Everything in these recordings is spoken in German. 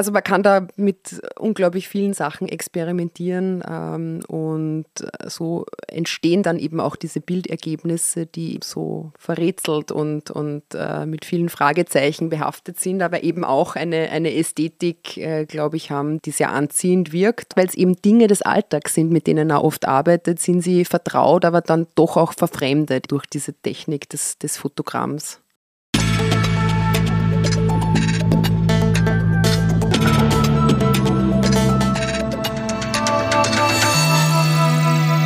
Also man kann da mit unglaublich vielen Sachen experimentieren ähm, und so entstehen dann eben auch diese Bildergebnisse, die so verrätselt und, und äh, mit vielen Fragezeichen behaftet sind, aber eben auch eine, eine Ästhetik, äh, glaube ich, haben, die sehr anziehend wirkt, weil es eben Dinge des Alltags sind, mit denen er oft arbeitet, sind sie vertraut, aber dann doch auch verfremdet durch diese Technik des, des Fotogramms.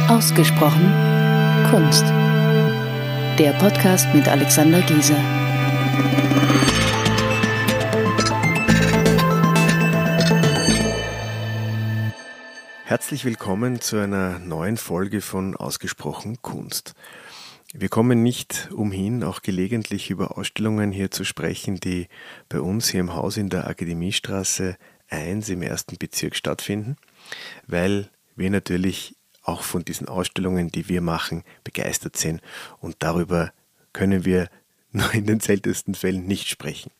Ausgesprochen Kunst. Der Podcast mit Alexander Giese. Herzlich willkommen zu einer neuen Folge von Ausgesprochen Kunst. Wir kommen nicht umhin, auch gelegentlich über Ausstellungen hier zu sprechen, die bei uns hier im Haus in der Akademiestraße 1 im ersten Bezirk stattfinden, weil wir natürlich auch von diesen Ausstellungen, die wir machen, begeistert sind. Und darüber können wir nur in den seltensten Fällen nicht sprechen.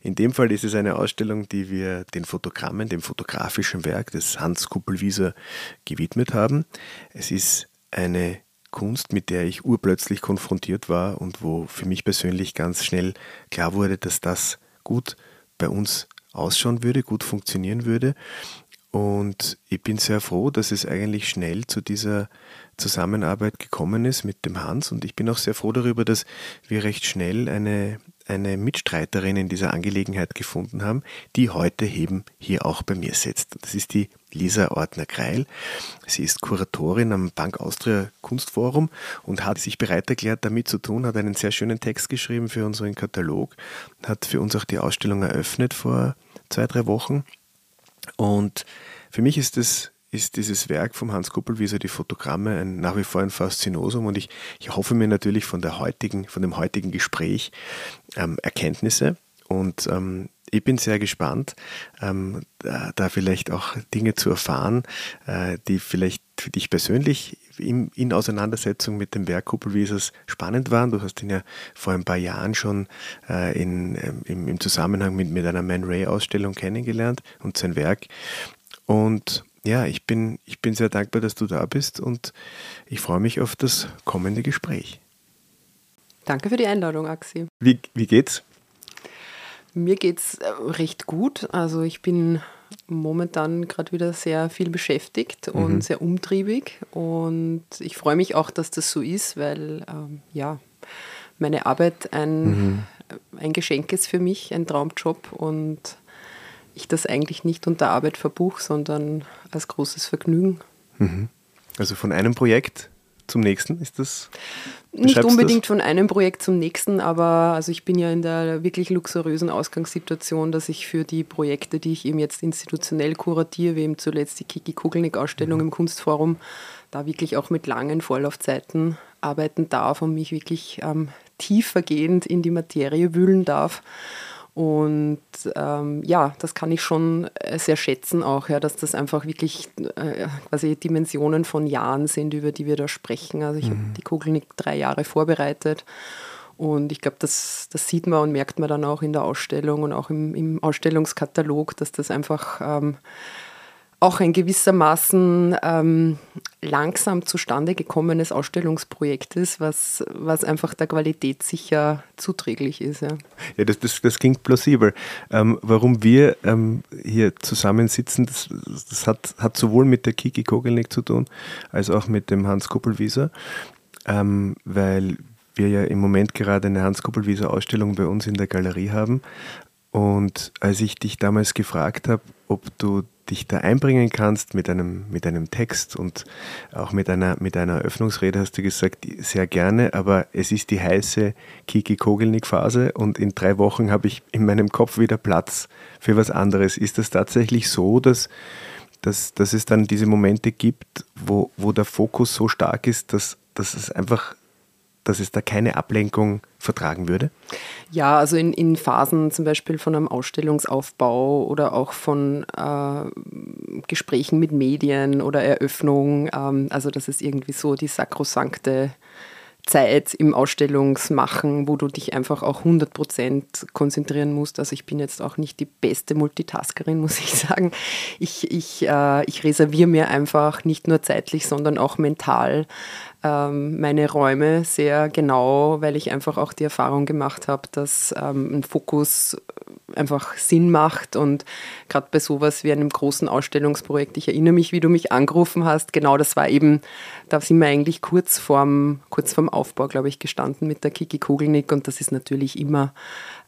In dem Fall ist es eine Ausstellung, die wir den Fotogrammen, dem fotografischen Werk des Hans Kuppelwieser gewidmet haben. Es ist eine Kunst, mit der ich urplötzlich konfrontiert war und wo für mich persönlich ganz schnell klar wurde, dass das gut bei uns ausschauen würde, gut funktionieren würde und ich bin sehr froh, dass es eigentlich schnell zu dieser Zusammenarbeit gekommen ist mit dem Hans. Und ich bin auch sehr froh darüber, dass wir recht schnell eine, eine Mitstreiterin in dieser Angelegenheit gefunden haben, die heute eben hier auch bei mir sitzt. Das ist die Lisa Ortner-Kreil. Sie ist Kuratorin am Bank Austria Kunstforum und hat sich bereit erklärt, damit zu tun, hat einen sehr schönen Text geschrieben für unseren Katalog, hat für uns auch die Ausstellung eröffnet vor zwei, drei Wochen und für mich ist es ist dieses Werk vom Hans Kuppelwieser, die Fotogramme, ein, nach wie vor ein Faszinosum. Und ich, ich hoffe mir natürlich von, der heutigen, von dem heutigen Gespräch ähm, Erkenntnisse. Und ähm, ich bin sehr gespannt, ähm, da, da, vielleicht auch Dinge zu erfahren, äh, die vielleicht für dich persönlich in, in Auseinandersetzung mit dem Werk Kuppelwiesers spannend waren. Du hast ihn ja vor ein paar Jahren schon äh, in, ähm, im, im, Zusammenhang mit, mit einer Man Ray-Ausstellung kennengelernt und sein Werk. Und ja, ich bin, ich bin sehr dankbar, dass du da bist und ich freue mich auf das kommende Gespräch. Danke für die Einladung, Axi. Wie, wie geht's? Mir geht's äh, recht gut. Also ich bin momentan gerade wieder sehr viel beschäftigt und mhm. sehr umtriebig. Und ich freue mich auch, dass das so ist, weil ähm, ja, meine Arbeit ein, mhm. ein Geschenk ist für mich, ein Traumjob und ich das eigentlich nicht unter Arbeit verbuche, sondern als großes Vergnügen. Mhm. Also von einem Projekt zum nächsten? Ist das? Nicht unbedingt das? von einem Projekt zum nächsten, aber also ich bin ja in der wirklich luxuriösen Ausgangssituation, dass ich für die Projekte, die ich eben jetzt institutionell kuratiere, wie eben zuletzt die Kiki Kugelnick-Ausstellung mhm. im Kunstforum, da wirklich auch mit langen Vorlaufzeiten arbeiten darf und mich wirklich ähm, tiefergehend in die Materie wühlen darf. Und ähm, ja, das kann ich schon äh, sehr schätzen auch, ja, dass das einfach wirklich äh, quasi Dimensionen von Jahren sind, über die wir da sprechen. Also ich mhm. habe die Kugel nicht drei Jahre vorbereitet. Und ich glaube, das, das sieht man und merkt man dann auch in der Ausstellung und auch im, im Ausstellungskatalog, dass das einfach ähm, auch ein gewissermaßen ähm, langsam zustande gekommenes Ausstellungsprojekt ist, was, was einfach der Qualität sicher zuträglich ist. Ja, ja das, das, das klingt plausibel. Ähm, warum wir ähm, hier zusammensitzen, das, das hat, hat sowohl mit der Kiki Kogelnick zu tun, als auch mit dem Hans Kuppelwieser, ähm, weil wir ja im Moment gerade eine Hans Kuppelwieser Ausstellung bei uns in der Galerie haben. Und als ich dich damals gefragt habe, ob du dich da einbringen kannst mit einem, mit einem Text und auch mit einer, mit einer Eröffnungsrede hast du gesagt, sehr gerne, aber es ist die heiße Kiki Kogelnick-Phase und in drei Wochen habe ich in meinem Kopf wieder Platz für was anderes. Ist das tatsächlich so, dass, dass, dass es dann diese Momente gibt, wo, wo der Fokus so stark ist, dass, dass es einfach dass es da keine Ablenkung vertragen würde? Ja, also in, in Phasen zum Beispiel von einem Ausstellungsaufbau oder auch von äh, Gesprächen mit Medien oder Eröffnung, ähm, also das ist irgendwie so die sakrosankte Zeit im Ausstellungsmachen, wo du dich einfach auch 100% konzentrieren musst. Also ich bin jetzt auch nicht die beste Multitaskerin, muss ich sagen. Ich, ich, äh, ich reserviere mir einfach nicht nur zeitlich, sondern auch mental ähm, meine Räume sehr genau, weil ich einfach auch die Erfahrung gemacht habe, dass ähm, ein Fokus einfach Sinn macht. Und gerade bei sowas wie einem großen Ausstellungsprojekt, ich erinnere mich, wie du mich angerufen hast, genau das war eben, da sind wir eigentlich kurz vorm, kurz vorm Aufbau, glaube ich, gestanden mit der Kiki Kogelnick und das ist natürlich immer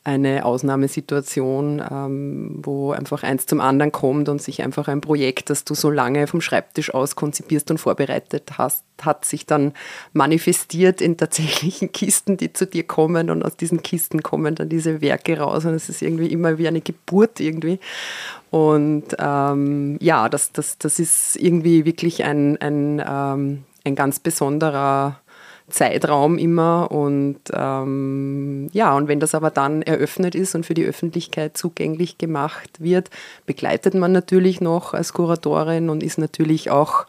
eine Ausnahmesituation, ähm, wo einfach eins zum anderen kommt und sich einfach ein Projekt, das du so lange vom Schreibtisch aus konzipierst und vorbereitet hast, hat sich dann manifestiert in tatsächlichen Kisten, die zu dir kommen und aus diesen Kisten kommen dann diese Werke raus und es ist irgendwie immer wie eine Geburt irgendwie. Und ähm, ja, das, das, das ist irgendwie wirklich ein, ein, ähm, ein ganz besonderer Zeitraum immer. Und ähm, ja, und wenn das aber dann eröffnet ist und für die Öffentlichkeit zugänglich gemacht wird, begleitet man natürlich noch als Kuratorin und ist natürlich auch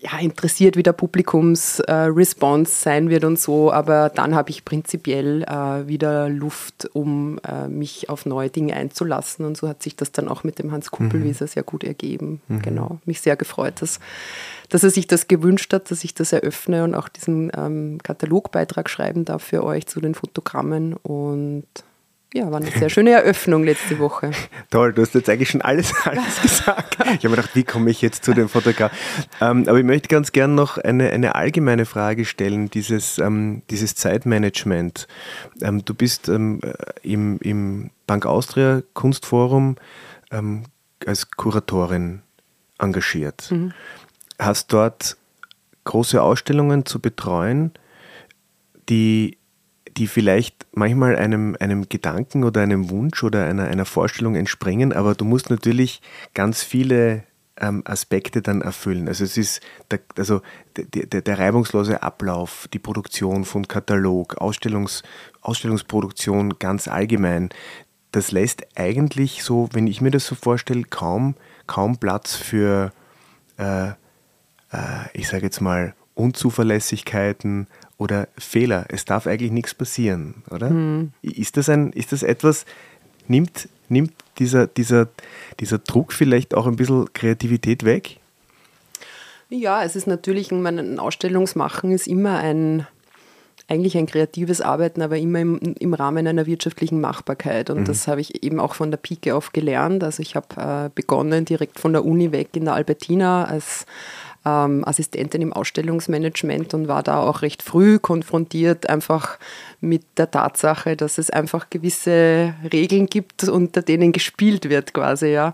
ja, interessiert, wie der Publikumsresponse äh, sein wird und so, aber dann habe ich prinzipiell äh, wieder Luft, um äh, mich auf neue Dinge einzulassen und so hat sich das dann auch mit dem Hans Kuppelwieser mhm. sehr gut ergeben. Mhm. Genau, mich sehr gefreut, dass, dass er sich das gewünscht hat, dass ich das eröffne und auch diesen ähm, Katalogbeitrag schreiben darf für euch zu den Fotogrammen und ja, war eine sehr schöne Eröffnung letzte Woche. Toll, du hast jetzt eigentlich schon alles, alles gesagt. Ich habe mir gedacht, wie komme ich jetzt zu dem Fotograf? Ähm, aber ich möchte ganz gern noch eine, eine allgemeine Frage stellen, dieses, ähm, dieses Zeitmanagement. Ähm, du bist ähm, im, im Bank Austria Kunstforum ähm, als Kuratorin engagiert. Mhm. Hast dort große Ausstellungen zu betreuen, die die vielleicht manchmal einem, einem Gedanken oder einem Wunsch oder einer, einer Vorstellung entspringen, aber du musst natürlich ganz viele ähm, Aspekte dann erfüllen. Also es ist der, also der, der, der, reibungslose Ablauf, die Produktion von Katalog, Ausstellungs, Ausstellungsproduktion ganz allgemein, das lässt eigentlich so, wenn ich mir das so vorstelle, kaum, kaum Platz für, äh, äh, ich sage jetzt mal, Unzuverlässigkeiten, oder Fehler. Es darf eigentlich nichts passieren, oder? Mhm. Ist, das ein, ist das etwas, nimmt, nimmt dieser, dieser, dieser Druck vielleicht auch ein bisschen Kreativität weg? Ja, es ist natürlich, ein Ausstellungsmachen ist immer ein, eigentlich ein kreatives Arbeiten, aber immer im, im Rahmen einer wirtschaftlichen Machbarkeit. Und mhm. das habe ich eben auch von der Pike auf gelernt. Also ich habe äh, begonnen direkt von der Uni weg in der Albertina als ähm, Assistentin im Ausstellungsmanagement und war da auch recht früh konfrontiert einfach mit der Tatsache, dass es einfach gewisse Regeln gibt, unter denen gespielt wird quasi, ja.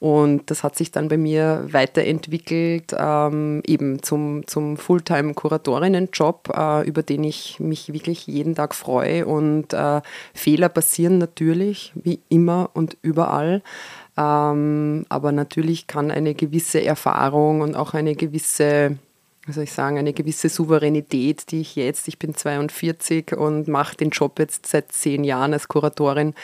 Und das hat sich dann bei mir weiterentwickelt, ähm, eben zum, zum Fulltime-Kuratorinnen-Job, äh, über den ich mich wirklich jeden Tag freue. Und äh, Fehler passieren natürlich, wie immer und überall. Ähm, aber natürlich kann eine gewisse Erfahrung und auch eine gewisse, wie soll ich sagen, eine gewisse Souveränität, die ich jetzt, ich bin 42 und mache den Job jetzt seit zehn Jahren als Kuratorin.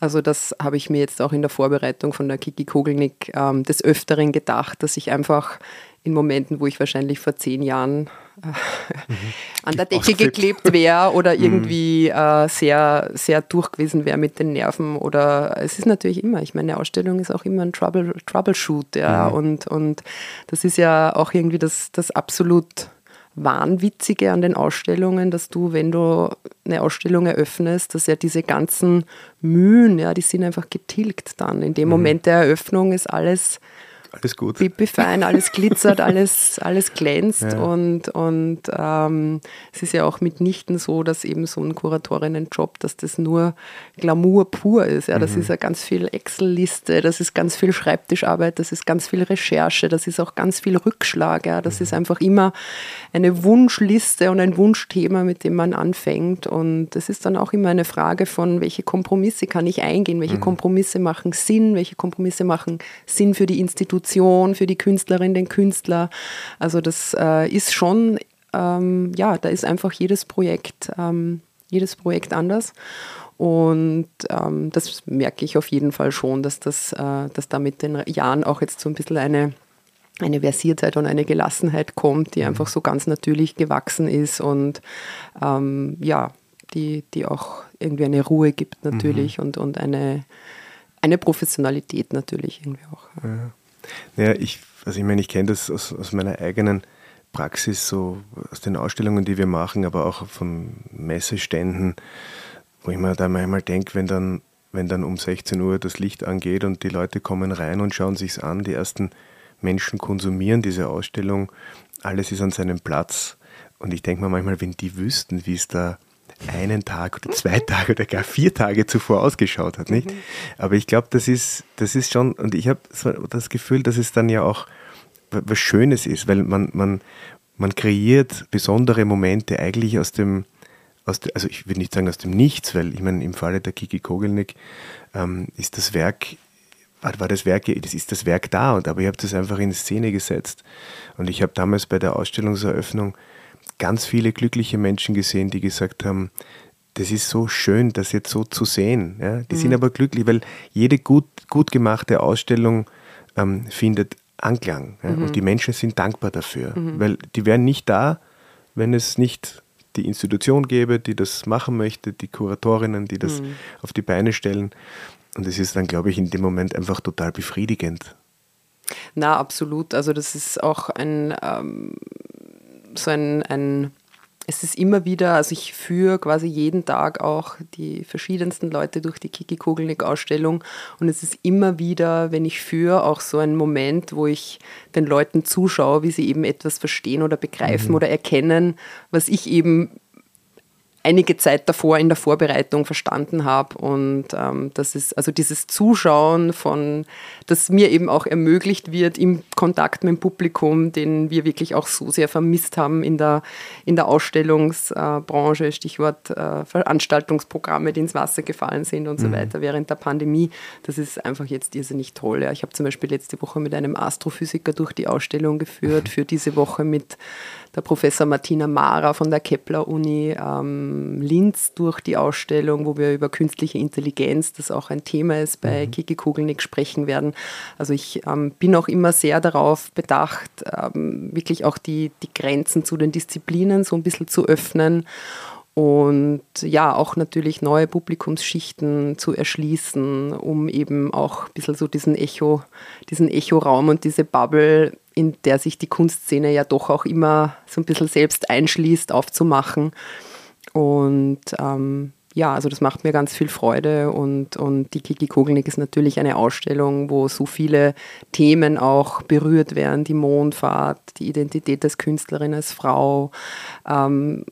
Also das habe ich mir jetzt auch in der Vorbereitung von der Kiki Kogelnick ähm, des Öfteren gedacht, dass ich einfach in Momenten, wo ich wahrscheinlich vor zehn Jahren. an der Decke geklebt wäre oder mhm. irgendwie äh, sehr, sehr durch gewesen wäre mit den Nerven. Oder es ist natürlich immer, ich meine, eine Ausstellung ist auch immer ein Trouble, Troubleshoot, ja. Mhm. Und, und das ist ja auch irgendwie das, das absolut Wahnwitzige an den Ausstellungen, dass du, wenn du eine Ausstellung eröffnest, dass ja diese ganzen Mühen, ja, die sind einfach getilgt dann. In dem mhm. Moment der Eröffnung ist alles alles gut. Pipi-fein, alles glitzert, alles, alles glänzt ja. und, und ähm, es ist ja auch mitnichten so, dass eben so ein Kuratorinnenjob, dass das nur Glamour pur ist. Ja, das mhm. ist ja ganz viel Excel-Liste, das ist ganz viel Schreibtischarbeit, das ist ganz viel Recherche, das ist auch ganz viel Rückschlag. Ja, das mhm. ist einfach immer eine Wunschliste und ein Wunschthema, mit dem man anfängt und es ist dann auch immer eine Frage von, welche Kompromisse kann ich eingehen, welche mhm. Kompromisse machen Sinn, welche Kompromisse machen Sinn für die Institution Institution, für die Künstlerin, den Künstler. Also das äh, ist schon, ähm, ja, da ist einfach jedes Projekt, ähm, jedes Projekt anders. Und ähm, das merke ich auf jeden Fall schon, dass, das, äh, dass da mit den Jahren auch jetzt so ein bisschen eine eine Versiertheit und eine Gelassenheit kommt, die mhm. einfach so ganz natürlich gewachsen ist und ähm, ja, die, die auch irgendwie eine Ruhe gibt natürlich mhm. und, und eine, eine Professionalität natürlich irgendwie auch. Ja. Naja, ich, also ich meine, ich kenne das aus, aus meiner eigenen Praxis, so aus den Ausstellungen, die wir machen, aber auch von Messeständen, wo ich mir da manchmal denke, wenn dann, wenn dann um 16 Uhr das Licht angeht und die Leute kommen rein und schauen sich's an, die ersten Menschen konsumieren diese Ausstellung, alles ist an seinem Platz. Und ich denke mir manchmal, wenn die wüssten, wie es da einen Tag oder zwei Tage oder gar vier Tage zuvor ausgeschaut hat, nicht? Aber ich glaube, das ist, das ist schon, und ich habe so das Gefühl, dass es dann ja auch was Schönes ist, weil man, man, man kreiert besondere Momente eigentlich aus dem, aus de, also ich würde nicht sagen aus dem Nichts, weil ich meine, im Falle der Kiki Kogelnick ähm, ist das Werk war, war das Werk, das ist das Werk da, und aber ich habe das einfach in Szene gesetzt. Und ich habe damals bei der Ausstellungseröffnung ganz viele glückliche Menschen gesehen, die gesagt haben, das ist so schön, das jetzt so zu sehen. Ja? Die mhm. sind aber glücklich, weil jede gut, gut gemachte Ausstellung ähm, findet Anklang. Ja? Mhm. Und die Menschen sind dankbar dafür, mhm. weil die wären nicht da, wenn es nicht die Institution gäbe, die das machen möchte, die Kuratorinnen, die das mhm. auf die Beine stellen. Und es ist dann, glaube ich, in dem Moment einfach total befriedigend. Na, absolut. Also das ist auch ein, ähm, so ein, ein, es ist immer wieder, also ich führe quasi jeden Tag auch die verschiedensten Leute durch die Kiki Kogelnick-Ausstellung und es ist immer wieder, wenn ich führe, auch so ein Moment, wo ich den Leuten zuschaue, wie sie eben etwas verstehen oder begreifen mhm. oder erkennen, was ich eben einige Zeit davor in der Vorbereitung verstanden habe. Und ähm, das ist also dieses Zuschauen von, das mir eben auch ermöglicht wird im Kontakt mit dem Publikum, den wir wirklich auch so sehr vermisst haben in der, in der Ausstellungsbranche, Stichwort äh, Veranstaltungsprogramme, die ins Wasser gefallen sind und mhm. so weiter während der Pandemie. Das ist einfach jetzt irrsinnig toll. Ja. Ich habe zum Beispiel letzte Woche mit einem Astrophysiker durch die Ausstellung geführt, für diese Woche mit der Professor Martina Mara von der Kepler-Uni ähm, Linz durch die Ausstellung, wo wir über künstliche Intelligenz, das auch ein Thema ist, bei mhm. Kiki Kugelnick sprechen werden. Also ich ähm, bin auch immer sehr darauf bedacht, ähm, wirklich auch die, die Grenzen zu den Disziplinen so ein bisschen zu öffnen und ja, auch natürlich neue Publikumsschichten zu erschließen, um eben auch ein bisschen so diesen Echo, diesen Echoraum und diese Bubble in der sich die Kunstszene ja doch auch immer so ein bisschen selbst einschließt, aufzumachen. Und ähm, ja, also das macht mir ganz viel Freude und, und die Kiki Kogelnick ist natürlich eine Ausstellung, wo so viele Themen auch berührt werden, die Mondfahrt, die Identität als Künstlerin, als Frau, ähm,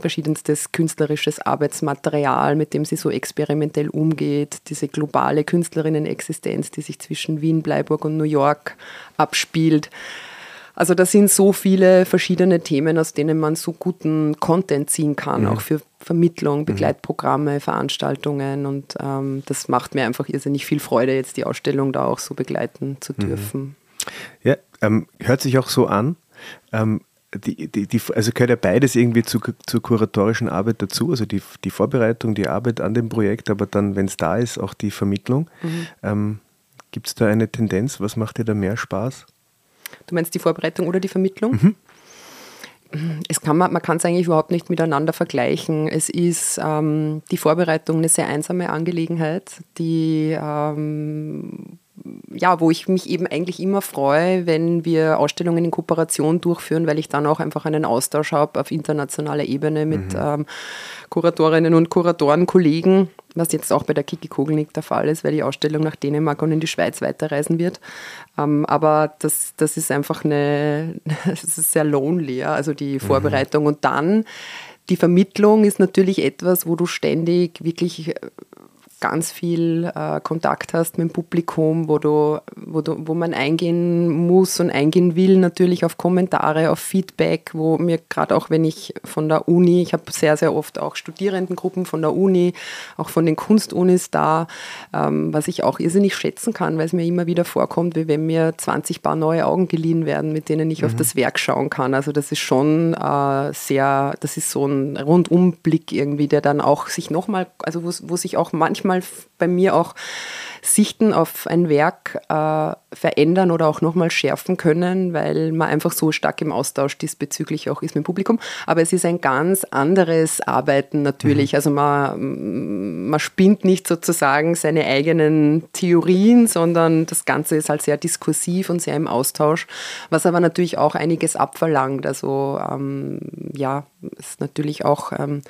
verschiedenstes künstlerisches Arbeitsmaterial, mit dem sie so experimentell umgeht, diese globale Künstlerinnenexistenz, die sich zwischen Wien, Bleiburg und New York abspielt. Also da sind so viele verschiedene Themen, aus denen man so guten Content ziehen kann, mhm. auch für Vermittlung, mhm. Begleitprogramme, Veranstaltungen. Und ähm, das macht mir einfach irrsinnig viel Freude, jetzt die Ausstellung da auch so begleiten zu mhm. dürfen. Ja, ähm, hört sich auch so an. Ähm, die, die, die, also gehört ja beides irgendwie zu, zur kuratorischen Arbeit dazu, also die, die Vorbereitung, die Arbeit an dem Projekt, aber dann, wenn es da ist, auch die Vermittlung. Mhm. Ähm, Gibt es da eine Tendenz? Was macht dir da mehr Spaß? Du meinst die Vorbereitung oder die Vermittlung? Mhm. Es kann man, man kann es eigentlich überhaupt nicht miteinander vergleichen. Es ist ähm, die Vorbereitung eine sehr einsame Angelegenheit, die ähm, ja, wo ich mich eben eigentlich immer freue, wenn wir Ausstellungen in Kooperation durchführen, weil ich dann auch einfach einen Austausch habe auf internationaler Ebene mit mhm. ähm, Kuratorinnen und Kuratoren, Kollegen, was jetzt auch bei der Kiki Kogelnick der Fall ist, weil die Ausstellung nach Dänemark und in die Schweiz weiterreisen wird. Ähm, aber das, das ist einfach eine, das ist sehr lonely, ja, also die mhm. Vorbereitung. Mhm. Und dann die Vermittlung ist natürlich etwas, wo du ständig wirklich ganz viel äh, Kontakt hast mit dem Publikum, wo, du, wo, du, wo man eingehen muss und eingehen will, natürlich auf Kommentare, auf Feedback, wo mir gerade auch, wenn ich von der Uni, ich habe sehr, sehr oft auch Studierendengruppen von der Uni, auch von den Kunstunis da, ähm, was ich auch irrsinnig schätzen kann, weil es mir immer wieder vorkommt, wie wenn mir 20 Paar neue Augen geliehen werden, mit denen ich mhm. auf das Werk schauen kann. Also das ist schon äh, sehr, das ist so ein Rundumblick irgendwie, der dann auch sich nochmal, also wo, wo sich auch manchmal manchmal bei mir auch Sichten auf ein Werk äh, verändern oder auch nochmal schärfen können, weil man einfach so stark im Austausch diesbezüglich auch ist mit dem Publikum. Aber es ist ein ganz anderes Arbeiten natürlich. Mhm. Also man, man spinnt nicht sozusagen seine eigenen Theorien, sondern das Ganze ist halt sehr diskursiv und sehr im Austausch, was aber natürlich auch einiges abverlangt. Also ähm, ja, ist natürlich auch ähm,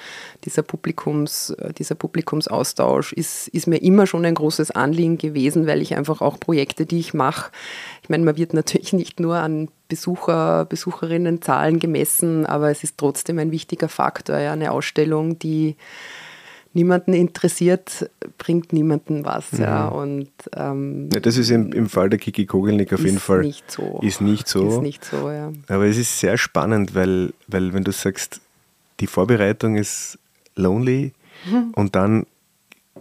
dieser, Publikums, dieser Publikumsaustausch ist, ist mir immer schon ein großes Anliegen Anliegen gewesen, weil ich einfach auch Projekte, die ich mache, ich meine, man wird natürlich nicht nur an Besucher, Besucherinnenzahlen gemessen, aber es ist trotzdem ein wichtiger Faktor. Ja, eine Ausstellung, die niemanden interessiert, bringt niemanden was. Mhm. Ja, und, ähm, ja, das ist im, im Fall der Kiki Kogelnik auf jeden Fall nicht so. Ist nicht so. Ist nicht so ja. Aber es ist sehr spannend, weil, weil wenn du sagst, die Vorbereitung ist lonely mhm. und dann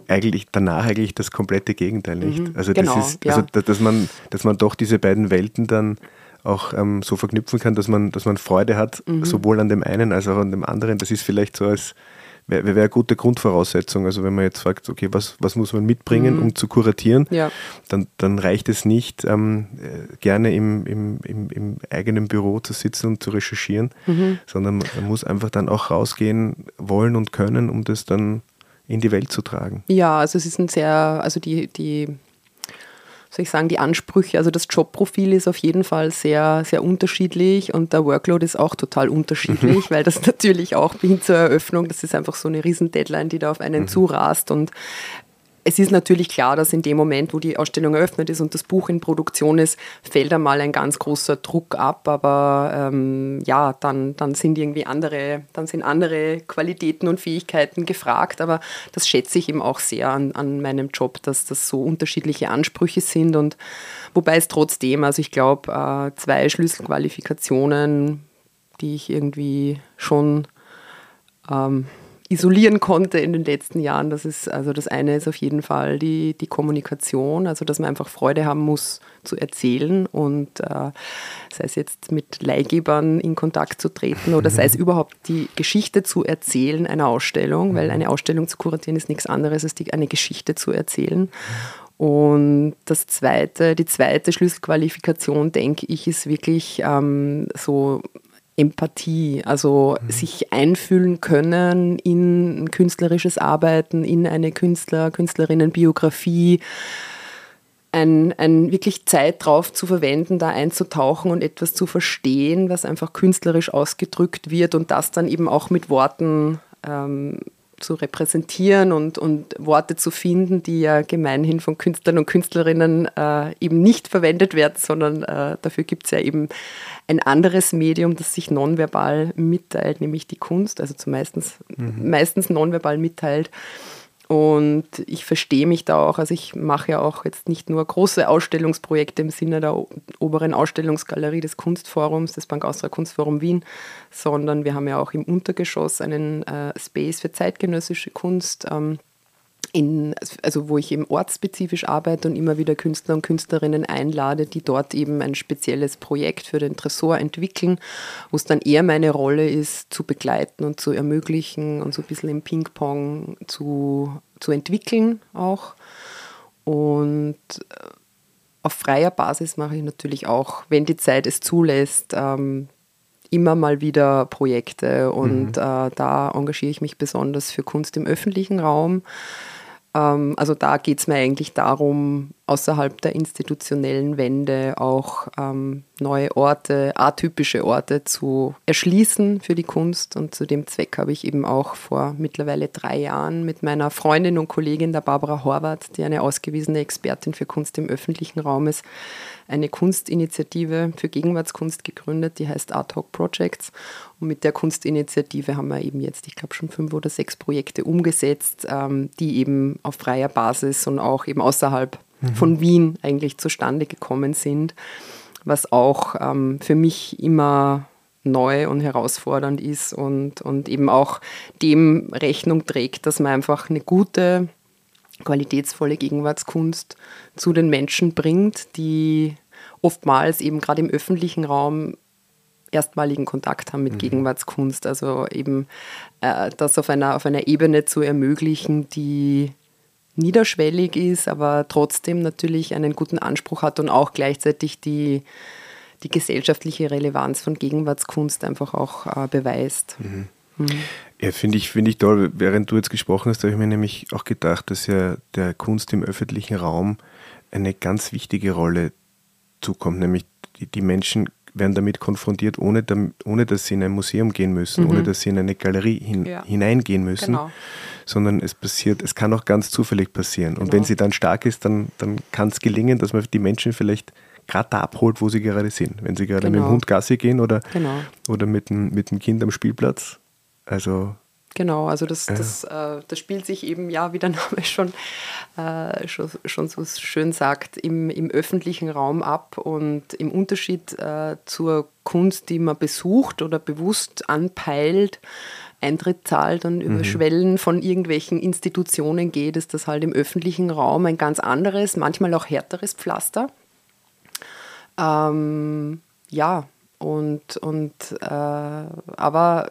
eigentlich danach eigentlich das komplette Gegenteil nicht. Mhm, also genau, das ist, also dass man, dass man doch diese beiden Welten dann auch ähm, so verknüpfen kann, dass man, dass man Freude hat, mhm. sowohl an dem einen als auch an dem anderen. Das ist vielleicht so als wäre wär eine gute Grundvoraussetzung. Also wenn man jetzt fragt, okay, was, was muss man mitbringen, mhm. um zu kuratieren, ja. dann, dann reicht es nicht, ähm, äh, gerne im, im, im, im, eigenen Büro zu sitzen und zu recherchieren, mhm. sondern man muss einfach dann auch rausgehen wollen und können, um das dann in die Welt zu tragen. Ja, also es ist ein sehr, also die, die soll ich sagen, die Ansprüche, also das Jobprofil ist auf jeden Fall sehr, sehr unterschiedlich und der Workload ist auch total unterschiedlich, weil das natürlich auch hin zur Eröffnung, das ist einfach so eine riesen Deadline, die da auf einen mhm. zurast und es ist natürlich klar, dass in dem Moment, wo die Ausstellung eröffnet ist und das Buch in Produktion ist, fällt einmal ein ganz großer Druck ab. Aber ähm, ja, dann, dann sind irgendwie andere, dann sind andere Qualitäten und Fähigkeiten gefragt. Aber das schätze ich eben auch sehr an, an meinem Job, dass das so unterschiedliche Ansprüche sind. Und wobei es trotzdem, also ich glaube, äh, zwei Schlüsselqualifikationen, die ich irgendwie schon ähm, isolieren konnte in den letzten Jahren. Das ist, also das eine ist auf jeden Fall die, die Kommunikation, also dass man einfach Freude haben muss zu erzählen und äh, sei es jetzt mit Leihgebern in Kontakt zu treten oder sei es überhaupt die Geschichte zu erzählen einer Ausstellung, weil eine Ausstellung zu kuratieren ist nichts anderes als die, eine Geschichte zu erzählen. Und das zweite, die zweite Schlüsselqualifikation, denke ich, ist wirklich ähm, so Empathie, also mhm. sich einfühlen können in ein künstlerisches Arbeiten, in eine Künstler, Künstlerinnenbiografie, ein, ein wirklich Zeit drauf zu verwenden, da einzutauchen und etwas zu verstehen, was einfach künstlerisch ausgedrückt wird und das dann eben auch mit Worten ähm, zu repräsentieren und, und Worte zu finden, die ja gemeinhin von Künstlern und Künstlerinnen äh, eben nicht verwendet werden, sondern äh, dafür gibt es ja eben ein anderes Medium, das sich nonverbal mitteilt, nämlich die Kunst, also zumeistens mhm. meistens nonverbal mitteilt. Und ich verstehe mich da auch, also ich mache ja auch jetzt nicht nur große Ausstellungsprojekte im Sinne der oberen Ausstellungsgalerie des Kunstforums, des Bank Austria Kunstforum Wien, sondern wir haben ja auch im Untergeschoss einen äh, Space für zeitgenössische Kunst. Ähm, in, also wo ich eben ortsspezifisch arbeite und immer wieder Künstler und Künstlerinnen einlade, die dort eben ein spezielles Projekt für den Tresor entwickeln, wo es dann eher meine Rolle ist, zu begleiten und zu ermöglichen und so ein bisschen im Ping-Pong zu, zu entwickeln auch. Und äh, auf freier Basis mache ich natürlich auch, wenn die Zeit es zulässt, ähm, immer mal wieder Projekte und mhm. äh, da engagiere ich mich besonders für Kunst im öffentlichen Raum. Ähm, also da geht es mir eigentlich darum, außerhalb der institutionellen Wände auch ähm, neue Orte, atypische Orte zu erschließen für die Kunst. Und zu dem Zweck habe ich eben auch vor mittlerweile drei Jahren mit meiner Freundin und Kollegin, der Barbara Horvath, die eine ausgewiesene Expertin für Kunst im öffentlichen Raum ist, eine Kunstinitiative für Gegenwartskunst gegründet, die heißt Art Hoc Projects. Und mit der Kunstinitiative haben wir eben jetzt, ich glaube, schon fünf oder sechs Projekte umgesetzt, ähm, die eben auf freier Basis und auch eben außerhalb mhm. von Wien eigentlich zustande gekommen sind, was auch ähm, für mich immer neu und herausfordernd ist und, und eben auch dem Rechnung trägt, dass man einfach eine gute, qualitätsvolle Gegenwartskunst zu den Menschen bringt, die oftmals eben gerade im öffentlichen Raum erstmaligen Kontakt haben mit mhm. Gegenwartskunst. Also eben äh, das auf einer, auf einer Ebene zu ermöglichen, die niederschwellig ist, aber trotzdem natürlich einen guten Anspruch hat und auch gleichzeitig die, die gesellschaftliche Relevanz von Gegenwartskunst einfach auch äh, beweist. Mhm. Mhm. Ja, finde ich, find ich toll. Während du jetzt gesprochen hast, habe ich mir nämlich auch gedacht, dass ja der Kunst im öffentlichen Raum eine ganz wichtige Rolle zukommt, nämlich die, die Menschen werden damit konfrontiert, ohne, ohne dass sie in ein Museum gehen müssen, mhm. ohne dass sie in eine Galerie hin, ja. hineingehen müssen, genau. sondern es passiert, es kann auch ganz zufällig passieren. Genau. Und wenn sie dann stark ist, dann, dann kann es gelingen, dass man die Menschen vielleicht gerade da abholt, wo sie gerade sind. Wenn sie gerade genau. mit dem genau. Hund Gassi gehen oder, genau. oder mit, dem, mit dem Kind am Spielplatz. Also Genau, also das, ja. das, äh, das spielt sich eben, ja, wie der Name schon, äh, schon, schon, so schön sagt, im, im öffentlichen Raum ab und im Unterschied äh, zur Kunst, die man besucht oder bewusst anpeilt, Eintritt zahlt und über mhm. Schwellen von irgendwelchen Institutionen geht, ist das halt im öffentlichen Raum ein ganz anderes, manchmal auch härteres Pflaster. Ähm, ja, und, und äh, aber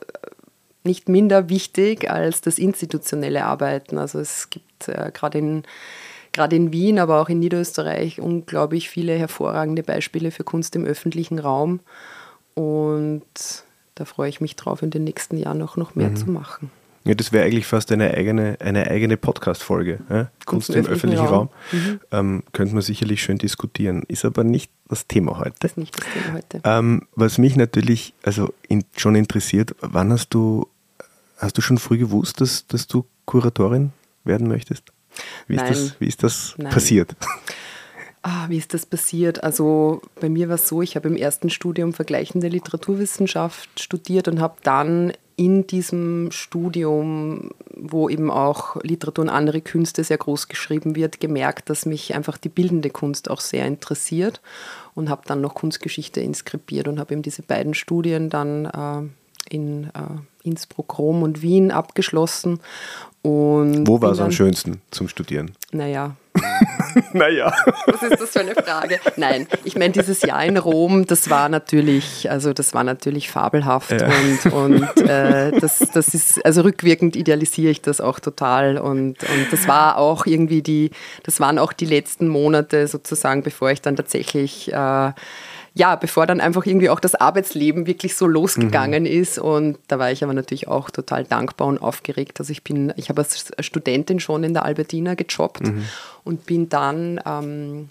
nicht minder wichtig als das institutionelle Arbeiten. Also es gibt äh, gerade in, gerade in Wien, aber auch in Niederösterreich unglaublich viele hervorragende Beispiele für Kunst im öffentlichen Raum. Und da freue ich mich drauf, in den nächsten Jahren auch noch mehr mhm. zu machen. Ja, das wäre eigentlich fast eine eigene, eine eigene Podcast-Folge. Ja? Kunst im, im öffentlichen Raum. Raum. Mhm. Ähm, könnte man sicherlich schön diskutieren. Ist aber nicht das Thema heute. Das ist nicht das Thema heute. Ähm, was mich natürlich also in, schon interessiert, wann hast du, hast du schon früh gewusst, dass, dass du Kuratorin werden möchtest? Wie Nein. ist das, wie ist das passiert? Ah, wie ist das passiert? Also bei mir war es so, ich habe im ersten Studium vergleichende Literaturwissenschaft studiert und habe dann in diesem Studium, wo eben auch Literatur und andere Künste sehr groß geschrieben wird, gemerkt, dass mich einfach die bildende Kunst auch sehr interessiert und habe dann noch Kunstgeschichte inskribiert und habe eben diese beiden Studien dann äh, in äh, Innsbruck, Rom und Wien abgeschlossen. Und Wo war es am schönsten zum Studieren? Naja, naja. Was ist das für eine Frage? Nein, ich meine, dieses Jahr in Rom, das war natürlich, also das war natürlich fabelhaft ja. und, und äh, das, das ist, also rückwirkend idealisiere ich das auch total und, und das war auch irgendwie die, das waren auch die letzten Monate sozusagen, bevor ich dann tatsächlich äh, ja, bevor dann einfach irgendwie auch das Arbeitsleben wirklich so losgegangen mhm. ist. Und da war ich aber natürlich auch total dankbar und aufgeregt. Also ich bin, ich habe als Studentin schon in der Albertina gejobbt mhm. und bin dann ähm,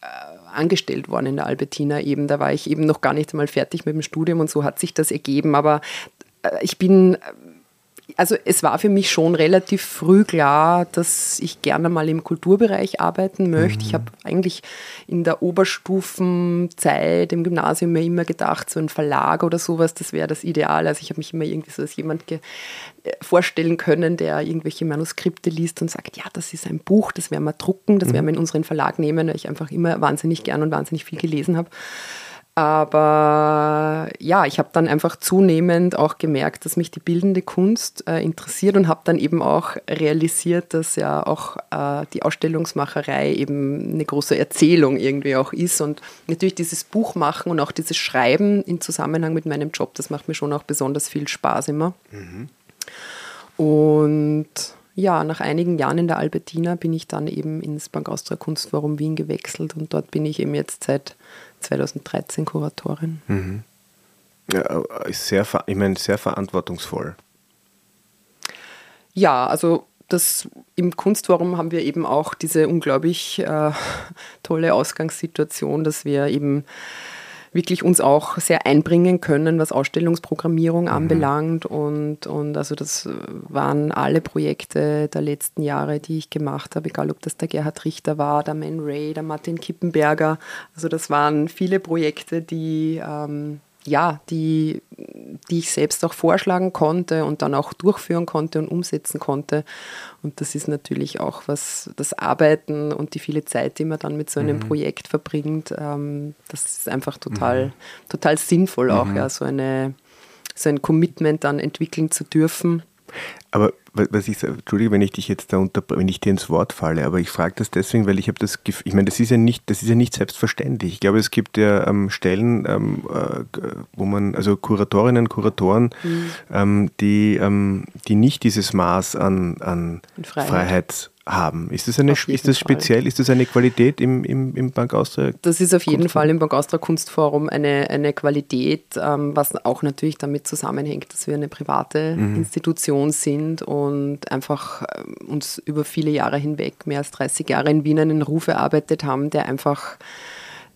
äh, angestellt worden in der Albertina eben. Da war ich eben noch gar nicht einmal fertig mit dem Studium und so hat sich das ergeben. Aber äh, ich bin also es war für mich schon relativ früh klar, dass ich gerne mal im Kulturbereich arbeiten möchte. Mhm. Ich habe eigentlich in der Oberstufenzeit im Gymnasium mir immer gedacht, so ein Verlag oder sowas, das wäre das Ideal. Also ich habe mich immer irgendwie so als jemand äh, vorstellen können, der irgendwelche Manuskripte liest und sagt, ja, das ist ein Buch, das werden wir drucken, das werden wir in unseren Verlag nehmen, weil ich einfach immer wahnsinnig gern und wahnsinnig viel gelesen habe. Aber ja, ich habe dann einfach zunehmend auch gemerkt, dass mich die bildende Kunst äh, interessiert und habe dann eben auch realisiert, dass ja auch äh, die Ausstellungsmacherei eben eine große Erzählung irgendwie auch ist. Und natürlich dieses Buchmachen und auch dieses Schreiben in Zusammenhang mit meinem Job, das macht mir schon auch besonders viel Spaß immer. Mhm. Und ja, nach einigen Jahren in der Albertina bin ich dann eben ins Bank Austria Kunstforum Wien gewechselt und dort bin ich eben jetzt seit 2013 Kuratorin. Mhm. Ja, sehr, ich meine, sehr verantwortungsvoll. Ja, also das, im Kunstforum haben wir eben auch diese unglaublich äh, tolle Ausgangssituation, dass wir eben wirklich uns auch sehr einbringen können, was Ausstellungsprogrammierung mhm. anbelangt. Und, und also das waren alle Projekte der letzten Jahre, die ich gemacht habe, egal ob das der Gerhard Richter war, der Man Ray, der Martin Kippenberger. Also das waren viele Projekte, die ähm, ja, die, die ich selbst auch vorschlagen konnte und dann auch durchführen konnte und umsetzen konnte. Und das ist natürlich auch was, das Arbeiten und die viele Zeit, die man dann mit so einem mhm. Projekt verbringt, ähm, das ist einfach total, mhm. total sinnvoll auch, mhm. ja, so, eine, so ein Commitment dann entwickeln zu dürfen. Aber was ich Entschuldige, wenn ich dich jetzt da unter, wenn ich dir ins Wort falle, aber ich frage das deswegen, weil ich habe das Gefühl, ich meine, das ist ja nicht, das ist ja nicht selbstverständlich. Ich glaube, es gibt ja ähm, Stellen, ähm, äh, wo man, also Kuratorinnen, Kuratoren, mhm. ähm, die, ähm, die nicht dieses Maß an, an Freiheit. Freiheit haben. Ist das, eine, ist das speziell, ist das eine Qualität im, im, im Bank Austria? Das ist auf jeden Kunstforum? Fall im Bank Austria Kunstforum eine, eine Qualität, ähm, was auch natürlich damit zusammenhängt, dass wir eine private mhm. Institution sind und einfach ähm, uns über viele Jahre hinweg, mehr als 30 Jahre in Wien, einen Ruf erarbeitet haben, der einfach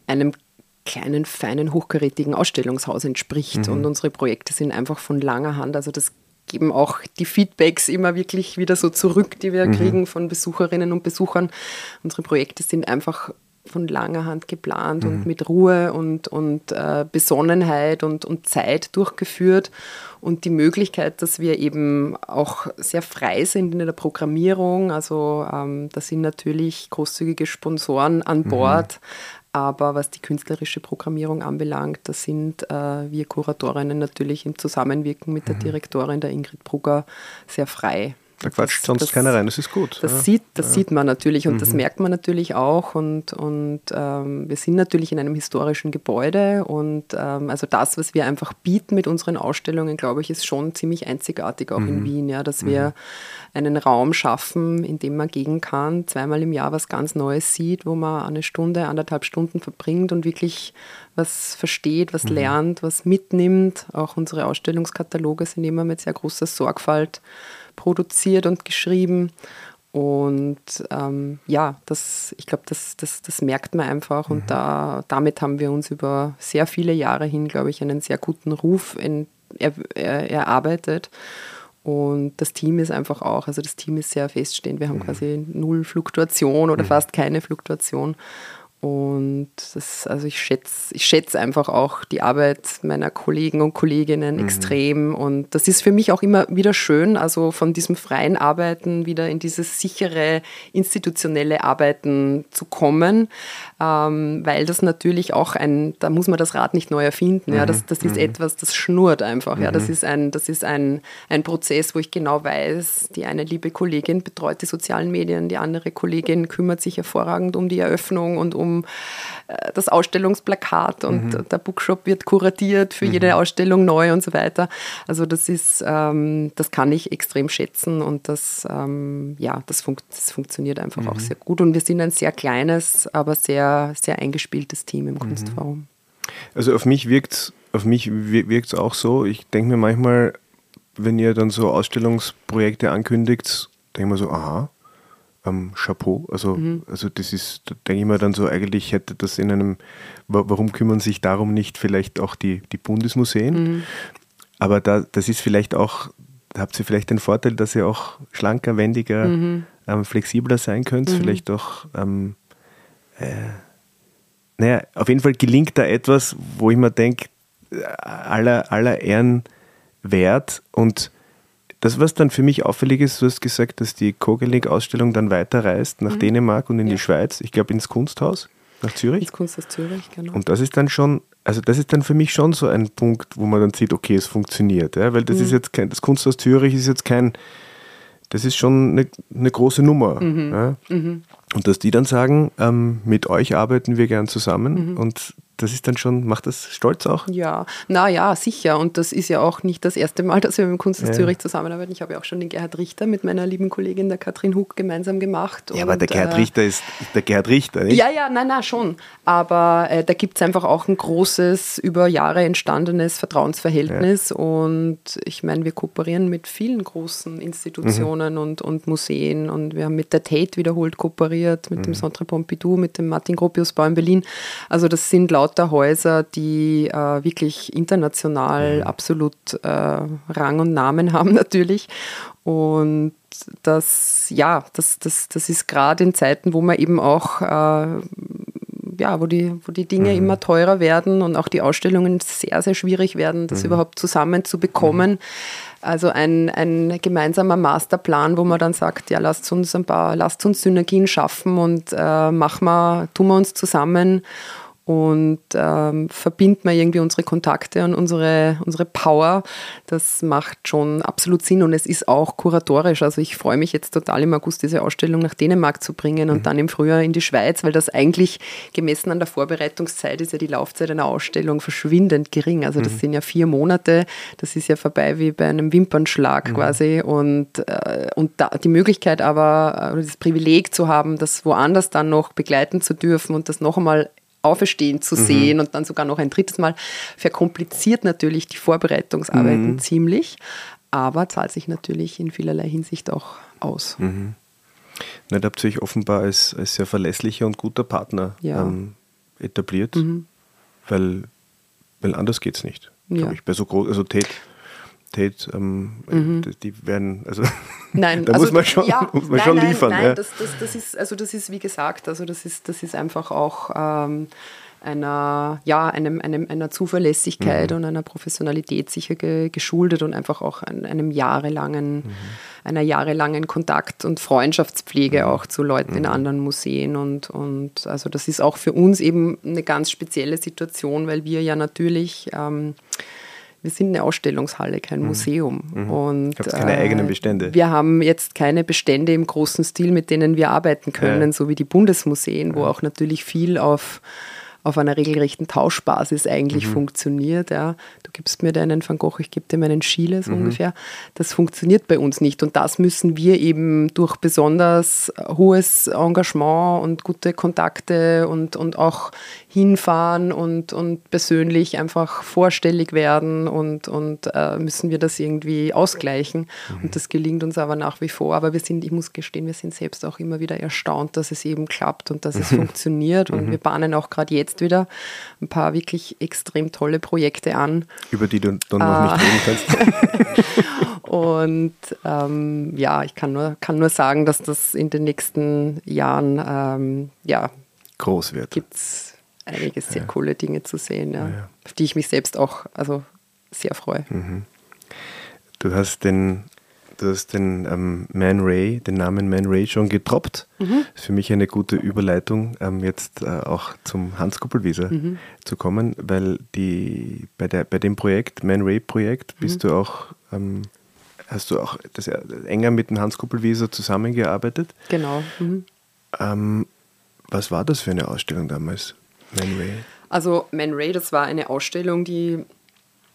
einem kleinen, feinen, hochkarätigen Ausstellungshaus entspricht. Mhm. Und unsere Projekte sind einfach von langer Hand, also das geben auch die Feedbacks immer wirklich wieder so zurück, die wir mhm. kriegen von Besucherinnen und Besuchern. Unsere Projekte sind einfach von langer Hand geplant mhm. und mit Ruhe und, und äh, Besonnenheit und, und Zeit durchgeführt. Und die Möglichkeit, dass wir eben auch sehr frei sind in der Programmierung. Also ähm, da sind natürlich großzügige Sponsoren an mhm. Bord. Mhm. Aber was die künstlerische Programmierung anbelangt, da sind äh, wir Kuratorinnen natürlich im Zusammenwirken mit der mhm. Direktorin, der Ingrid Brugger, sehr frei. Da quatscht sonst das, keiner rein, das ist gut. Das, ja. sieht, das ja. sieht man natürlich und mhm. das merkt man natürlich auch. Und, und ähm, wir sind natürlich in einem historischen Gebäude und ähm, also das, was wir einfach bieten mit unseren Ausstellungen, glaube ich, ist schon ziemlich einzigartig auch mhm. in Wien, ja, dass mhm. wir einen Raum schaffen, in dem man gehen kann, zweimal im Jahr was ganz Neues sieht, wo man eine Stunde, anderthalb Stunden verbringt und wirklich was versteht, was mhm. lernt, was mitnimmt. Auch unsere Ausstellungskataloge sind immer mit sehr großer Sorgfalt produziert und geschrieben. Und ähm, ja, das, ich glaube, das, das, das merkt man einfach. Und mhm. da, damit haben wir uns über sehr viele Jahre hin, glaube ich, einen sehr guten Ruf in, er, er, erarbeitet. Und das Team ist einfach auch, also das Team ist sehr feststehend. Wir haben mhm. quasi null Fluktuation oder mhm. fast keine Fluktuation. Und das, also ich schätze, ich schätze einfach auch die Arbeit meiner Kollegen und Kolleginnen mhm. extrem. Und das ist für mich auch immer wieder schön, also von diesem freien Arbeiten wieder in dieses sichere, institutionelle Arbeiten zu kommen, ähm, weil das natürlich auch ein, da muss man das Rad nicht neu erfinden. Mhm. Ja, das, das ist mhm. etwas, das schnurrt einfach. Ja, das mhm. ist, ein, das ist ein, ein Prozess, wo ich genau weiß, die eine liebe Kollegin betreut die sozialen Medien, die andere Kollegin kümmert sich hervorragend um die Eröffnung und um äh, das Ausstellungsplakat und mhm. der Bookshop wird kuratiert für mhm. jede Ausstellung neu und so weiter. Also das ist, ähm, das kann ich extrem schätzen und das, ähm, ja, das, fun das, funktioniert einfach mhm. auch sehr gut. Und wir sind ein sehr kleines, aber sehr, sehr eingespieltes Team im mhm. Kunstforum. Also auf mich wirkt auf mich wirkt es auch so. Ich denke mir manchmal, wenn ihr dann so Ausstellungsprojekte ankündigt, denke ich mir so, aha, ähm, Chapeau. Also, mhm. also das ist, da denke ich mir dann so, eigentlich hätte das in einem, warum kümmern sich darum nicht vielleicht auch die, die Bundesmuseen? Mhm. Aber da, das ist vielleicht auch, da habt ihr vielleicht den Vorteil, dass ihr auch schlanker, wendiger, mhm. ähm, flexibler sein könnt. Mhm. Vielleicht auch, ähm, äh, naja, auf jeden Fall gelingt da etwas, wo ich mir denke, aller, aller Ehren wert und das, was dann für mich auffällig ist, du hast gesagt, dass die Kogelink-Ausstellung dann weiterreist nach mhm. Dänemark und in ja. die Schweiz, ich glaube ins Kunsthaus, nach Zürich. Ins Kunsthaus Zürich, genau. Und das ist dann schon, also das ist dann für mich schon so ein Punkt, wo man dann sieht, okay, es funktioniert. Ja? Weil das mhm. ist jetzt kein, das Kunsthaus Zürich ist jetzt kein, das ist schon eine, eine große Nummer. Mhm. Ja? Mhm. Und dass die dann sagen, ähm, mit euch arbeiten wir gern zusammen mhm. und das ist dann schon, macht das stolz auch? Ja, naja, sicher. Und das ist ja auch nicht das erste Mal, dass wir mit dem Kunsthaus ja. Zürich zusammenarbeiten. Ich habe ja auch schon den Gerhard Richter mit meiner lieben Kollegin, der Katrin Huck, gemeinsam gemacht. Ja, und, aber der Gerhard äh, Richter ist der Gerhard Richter, nicht? Ja, ja, nein, nein, schon. Aber äh, da gibt es einfach auch ein großes, über Jahre entstandenes Vertrauensverhältnis. Ja. Und ich meine, wir kooperieren mit vielen großen Institutionen mhm. und, und Museen. Und wir haben mit der Tate wiederholt kooperiert, mit mhm. dem Centre Pompidou, mit dem Martin Gropius Bau in Berlin. Also das sind laut lauter Häuser, die äh, wirklich international mhm. absolut äh, Rang und Namen haben natürlich. Und das, ja, das, das, das ist gerade in Zeiten, wo man eben auch äh, ja, wo die, wo die Dinge mhm. immer teurer werden und auch die Ausstellungen sehr, sehr schwierig werden, das mhm. überhaupt zusammenzubekommen. Mhm. Also ein, ein gemeinsamer Masterplan, wo man dann sagt, ja, lasst uns ein paar, lasst uns Synergien schaffen und äh, machen wir, tun wir uns zusammen und ähm, verbindet man irgendwie unsere Kontakte und unsere, unsere Power. Das macht schon absolut Sinn und es ist auch kuratorisch. Also ich freue mich jetzt total im August diese Ausstellung nach Dänemark zu bringen und mhm. dann im Frühjahr in die Schweiz, weil das eigentlich gemessen an der Vorbereitungszeit ist ja die Laufzeit einer Ausstellung verschwindend gering. Also das mhm. sind ja vier Monate. Das ist ja vorbei wie bei einem Wimpernschlag mhm. quasi und, äh, und da, die Möglichkeit aber, äh, das Privileg zu haben, das woanders dann noch begleiten zu dürfen und das noch einmal auferstehen zu mhm. sehen und dann sogar noch ein drittes Mal, verkompliziert natürlich die Vorbereitungsarbeiten mhm. ziemlich, aber zahlt sich natürlich in vielerlei Hinsicht auch aus. Mhm. Na, da habt ihr euch offenbar als, als sehr verlässlicher und guter Partner ja. ähm, etabliert, mhm. weil, weil anders geht es nicht. Ja. Ich. Bei so groß, also Tate Tate, ähm, mhm. die werden, also nein, da also, muss man schon, ja, muss man nein, schon nein, liefern. Nein, ja. das, das, das, ist, also das ist wie gesagt, also das ist, das ist einfach auch ähm, einer, ja, einem, einem, einer Zuverlässigkeit mhm. und einer Professionalität sicher ge, geschuldet und einfach auch an einem jahrelangen, mhm. einer jahrelangen Kontakt- und Freundschaftspflege mhm. auch zu Leuten in mhm. anderen Museen und, und also das ist auch für uns eben eine ganz spezielle Situation, weil wir ja natürlich ähm, wir sind eine Ausstellungshalle, kein mhm. Museum. Mhm. Und Habt keine äh, eigenen Bestände. Wir haben jetzt keine Bestände im großen Stil, mit denen wir arbeiten können, ja. so wie die Bundesmuseen, wo ja. auch natürlich viel auf auf einer regelrechten Tauschbasis eigentlich mhm. funktioniert. Ja. Du gibst mir deinen Van Gogh, ich gebe dir meinen Schiele so mhm. ungefähr. Das funktioniert bei uns nicht. Und das müssen wir eben durch besonders hohes Engagement und gute Kontakte und, und auch hinfahren und, und persönlich einfach vorstellig werden und, und äh, müssen wir das irgendwie ausgleichen. Mhm. Und das gelingt uns aber nach wie vor. Aber wir sind, ich muss gestehen, wir sind selbst auch immer wieder erstaunt, dass es eben klappt und dass es mhm. funktioniert. Und mhm. wir bahnen auch gerade jetzt wieder ein paar wirklich extrem tolle Projekte an. Über die du dann noch äh, nicht reden kannst. und ähm, ja, ich kann nur, kann nur sagen, dass das in den nächsten Jahren ähm, ja, groß wird. Gibt einige sehr ja. coole Dinge zu sehen, ja, ja. auf die ich mich selbst auch also sehr freue. Mhm. Du hast den, du hast den ähm, Man Ray, den Namen Man Ray schon getroppt. Mhm. Das ist für mich eine gute Überleitung, ähm, jetzt äh, auch zum Hans Kuppelwieser mhm. zu kommen, weil die, bei, der, bei dem Projekt, Man Ray Projekt, bist mhm. du auch ähm, hast du auch das, äh, enger mit dem Hans Kuppelwieser zusammengearbeitet. Genau. Mhm. Ähm, was war das für eine Ausstellung damals? Man Ray? Also Man Ray, das war eine Ausstellung, die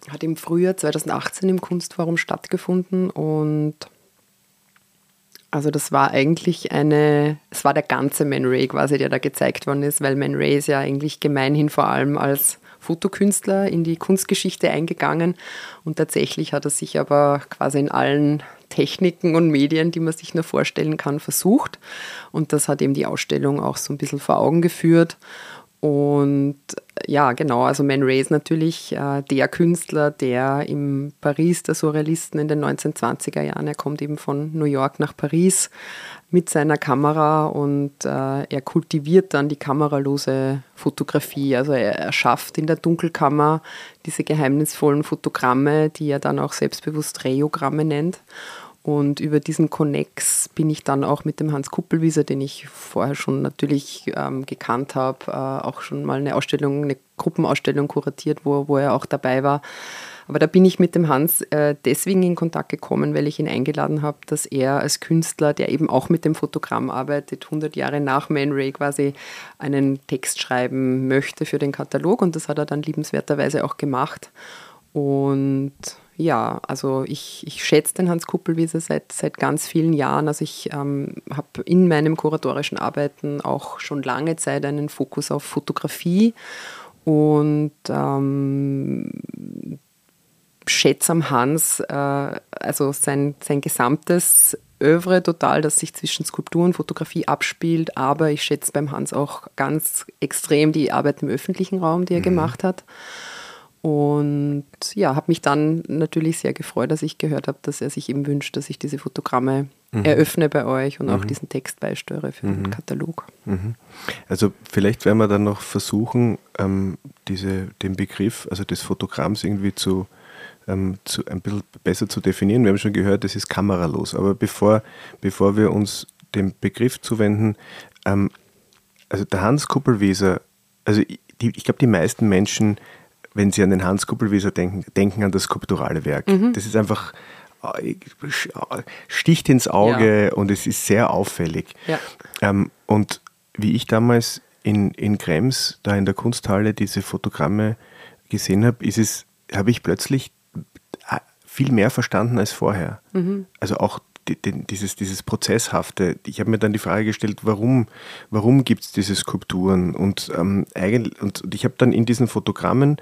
hat im Frühjahr 2018 im Kunstforum stattgefunden und also das war eigentlich eine, es war der ganze Man Ray quasi, der da gezeigt worden ist, weil Man Ray ist ja eigentlich gemeinhin vor allem als Fotokünstler in die Kunstgeschichte eingegangen und tatsächlich hat er sich aber quasi in allen Techniken und Medien, die man sich nur vorstellen kann, versucht und das hat eben die Ausstellung auch so ein bisschen vor Augen geführt und ja, genau, also Man Ray ist natürlich äh, der Künstler, der im Paris der Surrealisten in den 1920er Jahren, er kommt eben von New York nach Paris mit seiner Kamera und äh, er kultiviert dann die kameralose Fotografie. Also er, er schafft in der Dunkelkammer diese geheimnisvollen Fotogramme, die er dann auch selbstbewusst Reogramme nennt. Und über diesen Connex bin ich dann auch mit dem Hans Kuppelwieser, den ich vorher schon natürlich ähm, gekannt habe, äh, auch schon mal eine Ausstellung, eine Gruppenausstellung kuratiert, wo, wo er auch dabei war. Aber da bin ich mit dem Hans äh, deswegen in Kontakt gekommen, weil ich ihn eingeladen habe, dass er als Künstler, der eben auch mit dem Fotogramm arbeitet, 100 Jahre nach Man Ray quasi einen Text schreiben möchte für den Katalog. Und das hat er dann liebenswerterweise auch gemacht. Und ja, also ich, ich schätze den Hans Kuppelwieser seit, seit ganz vielen Jahren. Also ich ähm, habe in meinem kuratorischen Arbeiten auch schon lange Zeit einen Fokus auf Fotografie und ähm, schätze am Hans äh, also sein, sein gesamtes Övre total, das sich zwischen Skulptur und Fotografie abspielt, aber ich schätze beim Hans auch ganz extrem die Arbeit im öffentlichen Raum, die er mhm. gemacht hat. Und ja, habe mich dann natürlich sehr gefreut, dass ich gehört habe, dass er sich eben wünscht, dass ich diese Fotogramme mhm. eröffne bei euch und mhm. auch diesen Text beisteuere für mhm. den Katalog. Mhm. Also vielleicht werden wir dann noch versuchen, ähm, diese, den Begriff, also des Fotogramms irgendwie zu, ähm, zu, ein bisschen besser zu definieren. Wir haben schon gehört, es ist kameralos. Aber bevor, bevor wir uns dem Begriff zuwenden, ähm, also der Hans Kuppelwieser, also die, ich glaube, die meisten Menschen, wenn sie an den Hans Kuppelwieser denken, denken an das skulpturale Werk. Mhm. Das ist einfach äh, sticht ins Auge ja. und es ist sehr auffällig. Ja. Ähm, und wie ich damals in, in Krems, da in der Kunsthalle, diese Fotogramme gesehen habe, ist es, habe ich plötzlich äh, viel mehr verstanden als vorher. Mhm. Also auch dieses, dieses Prozesshafte. Ich habe mir dann die Frage gestellt, warum, warum gibt es diese Skulpturen? Und, ähm, eigentlich, und ich habe dann in diesen Fotogrammen,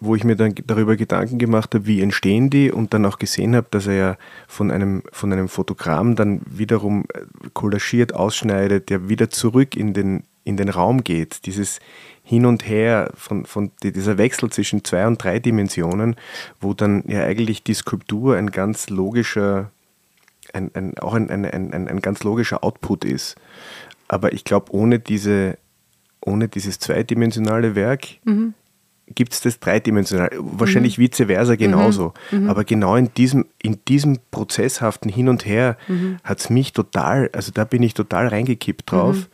wo ich mir dann darüber Gedanken gemacht habe, wie entstehen die und dann auch gesehen habe, dass er ja von einem, von einem Fotogramm dann wiederum äh, kollagiert ausschneidet, der wieder zurück in den, in den Raum geht. Dieses Hin und Her, von, von dieser Wechsel zwischen zwei und drei Dimensionen, wo dann ja eigentlich die Skulptur ein ganz logischer ein, ein, auch ein, ein, ein, ein ganz logischer Output ist. Aber ich glaube, ohne, diese, ohne dieses zweidimensionale Werk mhm. gibt es das dreidimensionale. Wahrscheinlich mhm. vice versa genauso. Mhm. mhm. Aber genau in diesem, in diesem prozesshaften Hin und Her mhm. hat es mich total, also da bin ich total reingekippt drauf.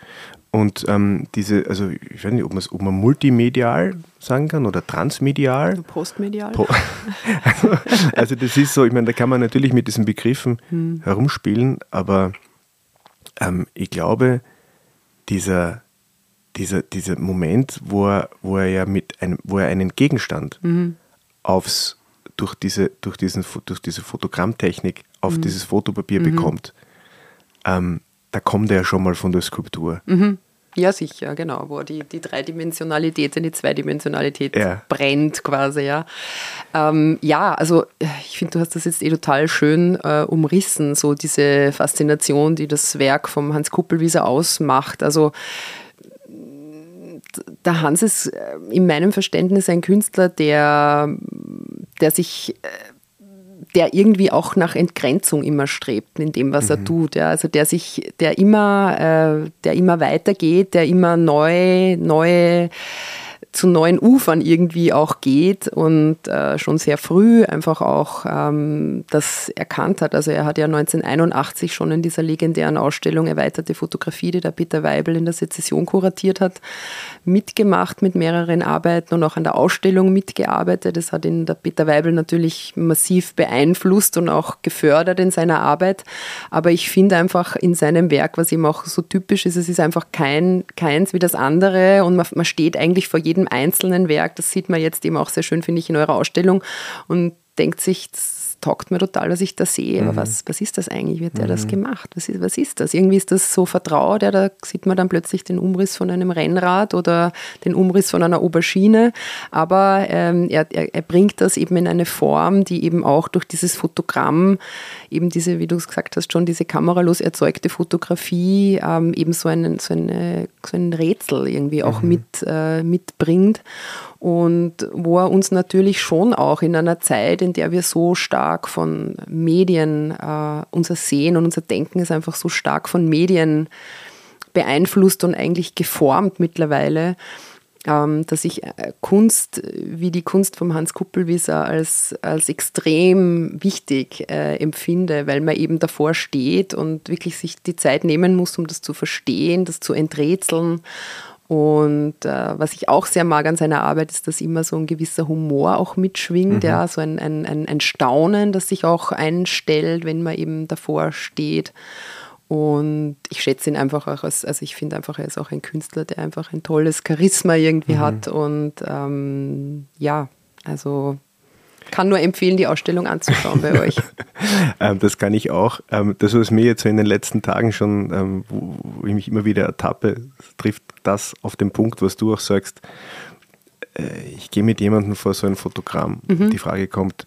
Und ähm, diese, also ich weiß nicht, ob, ob man multimedial sagen kann oder transmedial. Postmedial. Po also, also, das ist so, ich meine, da kann man natürlich mit diesen Begriffen hm. herumspielen, aber ähm, ich glaube, dieser, dieser, dieser Moment, wo er, wo er ja mit einem, wo er einen Gegenstand mhm. aufs, durch diese, durch diesen, durch diese Fotogrammtechnik auf mhm. dieses Fotopapier mhm. bekommt, ähm, da kommt er ja schon mal von der Skulptur. Mhm. Ja, sicher, genau, wo die, die Dreidimensionalität in die Zweidimensionalität ja. brennt quasi, ja. Ähm, ja, also ich finde, du hast das jetzt eh total schön äh, umrissen, so diese Faszination, die das Werk vom Hans Kuppelwieser ausmacht. Also der Hans ist äh, in meinem Verständnis ein Künstler, der, der sich äh, der irgendwie auch nach Entgrenzung immer strebt in dem, was mhm. er tut. Ja. Also der sich, der immer, äh, der immer weitergeht, der immer neu, neue zu neuen Ufern irgendwie auch geht und äh, schon sehr früh einfach auch ähm, das erkannt hat. Also er hat ja 1981 schon in dieser legendären Ausstellung Erweiterte Fotografie, die der Peter Weibel in der Sezession kuratiert hat, mitgemacht mit mehreren Arbeiten und auch an der Ausstellung mitgearbeitet. Das hat ihn der Peter Weibel natürlich massiv beeinflusst und auch gefördert in seiner Arbeit. Aber ich finde einfach in seinem Werk, was ihm auch so typisch ist, es ist einfach kein, keins wie das andere und man, man steht eigentlich vor jedem jedem einzelnen Werk. Das sieht man jetzt eben auch sehr schön, finde ich, in eurer Ausstellung und denkt sich, das taugt mir total, was ich da sehe. Aber mhm. was, was ist das eigentlich? Wie hat der mhm. das gemacht? Was ist, was ist das? Irgendwie ist das so vertraut, ja, da sieht man dann plötzlich den Umriss von einem Rennrad oder den Umriss von einer Aubergine. Aber ähm, er, er, er, bringt das eben in eine Form, die eben auch durch dieses Fotogramm, eben diese, wie du es gesagt hast, schon diese kameralos erzeugte Fotografie, ähm, eben so, einen, so, eine, so ein Rätsel irgendwie auch mhm. mit, äh, mitbringt und wo er uns natürlich schon auch in einer Zeit, in der wir so stark von Medien, äh, unser Sehen und unser Denken ist einfach so stark von Medien beeinflusst und eigentlich geformt mittlerweile, ähm, dass ich äh, Kunst wie die Kunst vom Hans Kuppelwieser als, als extrem wichtig äh, empfinde, weil man eben davor steht und wirklich sich die Zeit nehmen muss, um das zu verstehen, das zu enträtseln und äh, was ich auch sehr mag an seiner Arbeit, ist, dass immer so ein gewisser Humor auch mitschwingt, mhm. ja, so ein, ein, ein, ein Staunen, das sich auch einstellt, wenn man eben davor steht. Und ich schätze ihn einfach auch als, also ich finde einfach, er ist auch ein Künstler, der einfach ein tolles Charisma irgendwie mhm. hat. Und ähm, ja, also kann nur empfehlen, die Ausstellung anzuschauen bei euch. Ähm, das kann ich auch. Ähm, das, was mir jetzt so in den letzten Tagen schon, ähm, wo ich mich immer wieder ertappe, trifft das auf den Punkt, was du auch sagst. Äh, ich gehe mit jemandem vor so ein Fotogramm. Mhm. Die Frage kommt,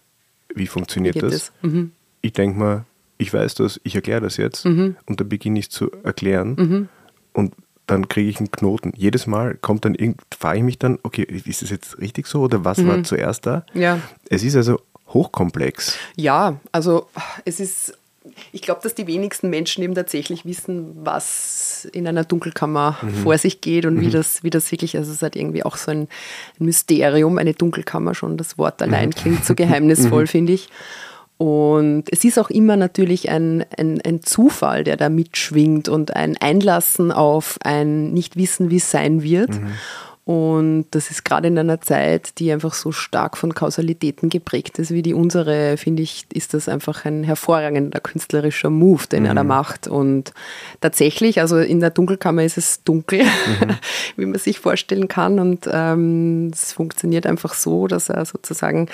wie funktioniert wie das? das? Mhm. Ich denke mal, ich weiß das, ich erkläre das jetzt mhm. und dann beginne ich zu erklären. Mhm. Und dann kriege ich einen Knoten. Jedes Mal kommt dann irgend, frage ich mich dann, okay, ist das jetzt richtig so oder was mhm. war zuerst da? Ja. Es ist also hochkomplex. Ja, also es ist, ich glaube, dass die wenigsten Menschen eben tatsächlich wissen, was in einer Dunkelkammer mhm. vor sich geht und mhm. wie, das, wie das wirklich, also es hat irgendwie auch so ein Mysterium, eine Dunkelkammer schon, das Wort allein mhm. klingt so geheimnisvoll, mhm. finde ich. Und es ist auch immer natürlich ein, ein, ein, Zufall, der da mitschwingt und ein Einlassen auf ein Nichtwissen, wie es sein wird. Mhm. Und das ist gerade in einer Zeit, die einfach so stark von Kausalitäten geprägt ist wie die unsere, finde ich, ist das einfach ein hervorragender künstlerischer Move, den mhm. er da mhm. macht. Und tatsächlich, also in der Dunkelkammer ist es dunkel, mhm. wie man sich vorstellen kann. Und ähm, es funktioniert einfach so, dass er sozusagen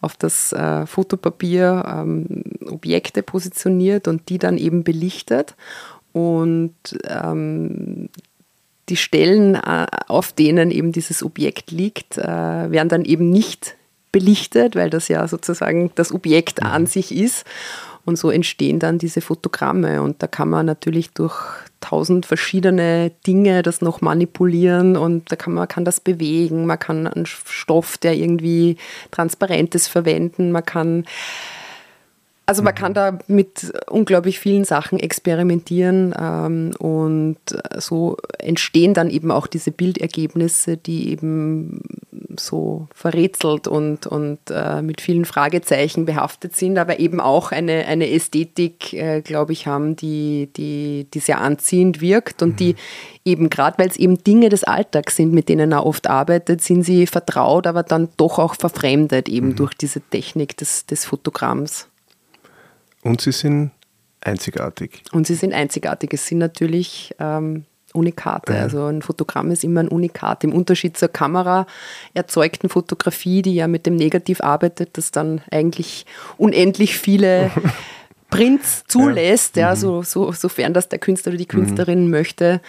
auf das äh, Fotopapier ähm, Objekte positioniert und die dann eben belichtet. Und ähm, die Stellen, äh, auf denen eben dieses Objekt liegt, äh, werden dann eben nicht belichtet, weil das ja sozusagen das Objekt an mhm. sich ist. Und so entstehen dann diese Fotogramme. Und da kann man natürlich durch tausend verschiedene Dinge das noch manipulieren und da kann man kann das bewegen. Man kann einen Stoff, der irgendwie transparentes verwenden. Man kann also man kann da mit unglaublich vielen Sachen experimentieren ähm, und so entstehen dann eben auch diese Bildergebnisse, die eben so verrätselt und, und äh, mit vielen Fragezeichen behaftet sind, aber eben auch eine, eine Ästhetik, äh, glaube ich, haben, die, die, die sehr anziehend wirkt und mhm. die eben gerade, weil es eben Dinge des Alltags sind, mit denen er oft arbeitet, sind sie vertraut, aber dann doch auch verfremdet eben mhm. durch diese Technik des, des Fotogramms. Und sie sind einzigartig. Und sie sind einzigartig. Es sind natürlich ähm, Unikate. Ja. Also ein Fotogramm ist immer ein Unikat. Im Unterschied zur Kamera erzeugten Fotografie, die ja mit dem Negativ arbeitet, das dann eigentlich unendlich viele Prints zulässt, ja. ja mhm. so, so, sofern das der Künstler oder die Künstlerin mhm. möchte,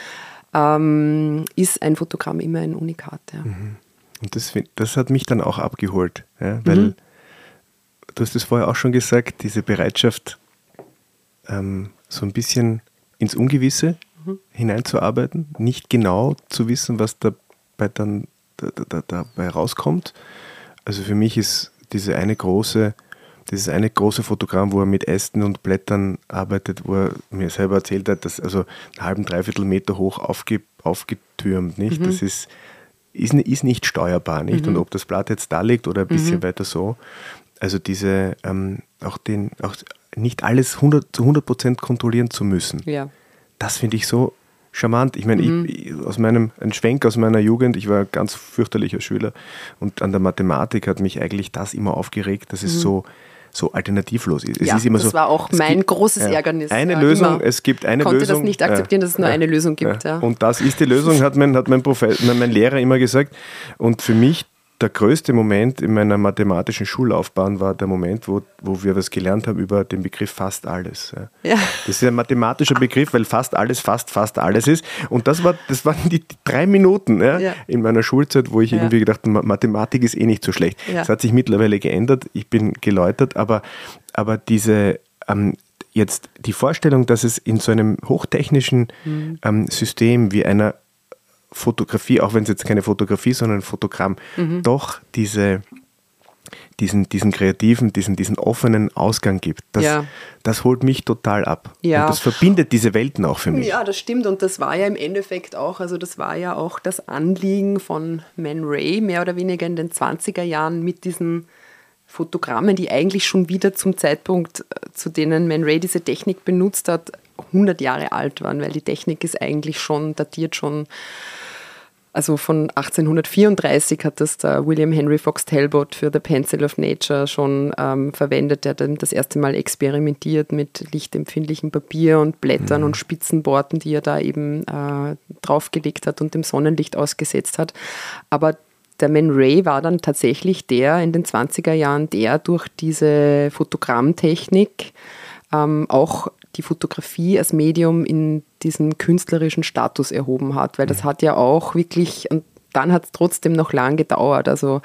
ähm, ist ein Fotogramm immer ein Unikat. Ja. Mhm. Und das, das hat mich dann auch abgeholt, ja, weil mhm du hast es vorher auch schon gesagt, diese Bereitschaft, ähm, so ein bisschen ins Ungewisse mhm. hineinzuarbeiten, nicht genau zu wissen, was dabei dann da, da, dabei rauskommt. Also für mich ist diese eine große, dieses eine große Fotogramm, wo er mit Ästen und Blättern arbeitet, wo er mir selber erzählt hat, dass also einen halben, dreiviertel Meter hoch aufge, aufgetürmt, nicht? Mhm. Das ist, ist, ist, nicht steuerbar, nicht? Mhm. Und ob das Blatt jetzt da liegt oder ein bisschen mhm. weiter so, also diese, ähm, auch den, auch nicht alles 100, zu 100 Prozent kontrollieren zu müssen. Ja. Das finde ich so charmant. Ich meine, mhm. ich, aus meinem, ein Schwenk aus meiner Jugend, ich war ein ganz fürchterlicher Schüler und an der Mathematik hat mich eigentlich das immer aufgeregt, dass es mhm. so, so alternativlos ist. Es ja, ist immer das so, war auch mein gibt, großes Ärgernis. Eine ja, Lösung, immer. es gibt eine konnte Lösung. konnte das nicht akzeptieren, dass es nur eine Lösung gibt. Und das ist die Lösung, hat mein, hat mein, Professor, mein Lehrer immer gesagt. Und für mich der größte Moment in meiner mathematischen Schullaufbahn war der Moment, wo, wo wir was gelernt haben über den Begriff fast alles. Ja. Das ist ein mathematischer Begriff, weil fast alles fast fast alles ist. Und das, war, das waren die, drei Minuten ja, ja. in meiner Schulzeit, wo ich irgendwie gedacht habe, Mathematik ist eh nicht so schlecht. Das hat sich mittlerweile geändert. Ich bin geläutert, aber, aber diese ähm, jetzt die Vorstellung, dass es in so einem hochtechnischen mhm. ähm, System wie einer Fotografie, auch wenn es jetzt keine Fotografie, sondern ein Fotogramm, mhm. doch diese, diesen, diesen kreativen, diesen, diesen offenen Ausgang gibt. Das, ja. das holt mich total ab. Ja. Und das verbindet diese Welten auch für mich. Ja, das stimmt. Und das war ja im Endeffekt auch, also das war ja auch das Anliegen von Man Ray, mehr oder weniger in den 20er Jahren mit diesen Fotogrammen, die eigentlich schon wieder zum Zeitpunkt, äh, zu denen Man Ray diese Technik benutzt hat, 100 Jahre alt waren, weil die Technik ist eigentlich schon, datiert schon also von 1834 hat das der William Henry Fox Talbot für The Pencil of Nature schon ähm, verwendet. Der hat dann das erste Mal experimentiert mit lichtempfindlichem Papier und Blättern mhm. und Spitzenborten, die er da eben äh, draufgelegt hat und dem Sonnenlicht ausgesetzt hat. Aber der Man Ray war dann tatsächlich der in den 20er Jahren, der durch diese Fotogrammtechnik ähm, auch die Fotografie als Medium in diesen künstlerischen Status erhoben hat, weil das mhm. hat ja auch wirklich, und dann hat es trotzdem noch lang gedauert. Also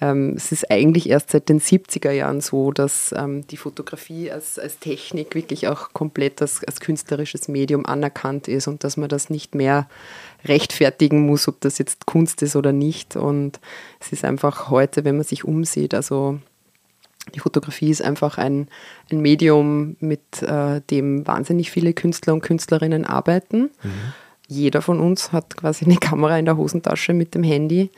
ähm, es ist eigentlich erst seit den 70er Jahren so, dass ähm, die Fotografie als, als Technik wirklich auch komplett als, als künstlerisches Medium anerkannt ist und dass man das nicht mehr rechtfertigen muss, ob das jetzt Kunst ist oder nicht. Und es ist einfach heute, wenn man sich umsieht, also die Fotografie ist einfach ein, ein Medium, mit äh, dem wahnsinnig viele Künstler und Künstlerinnen arbeiten. Mhm. Jeder von uns hat quasi eine Kamera in der Hosentasche mit dem Handy.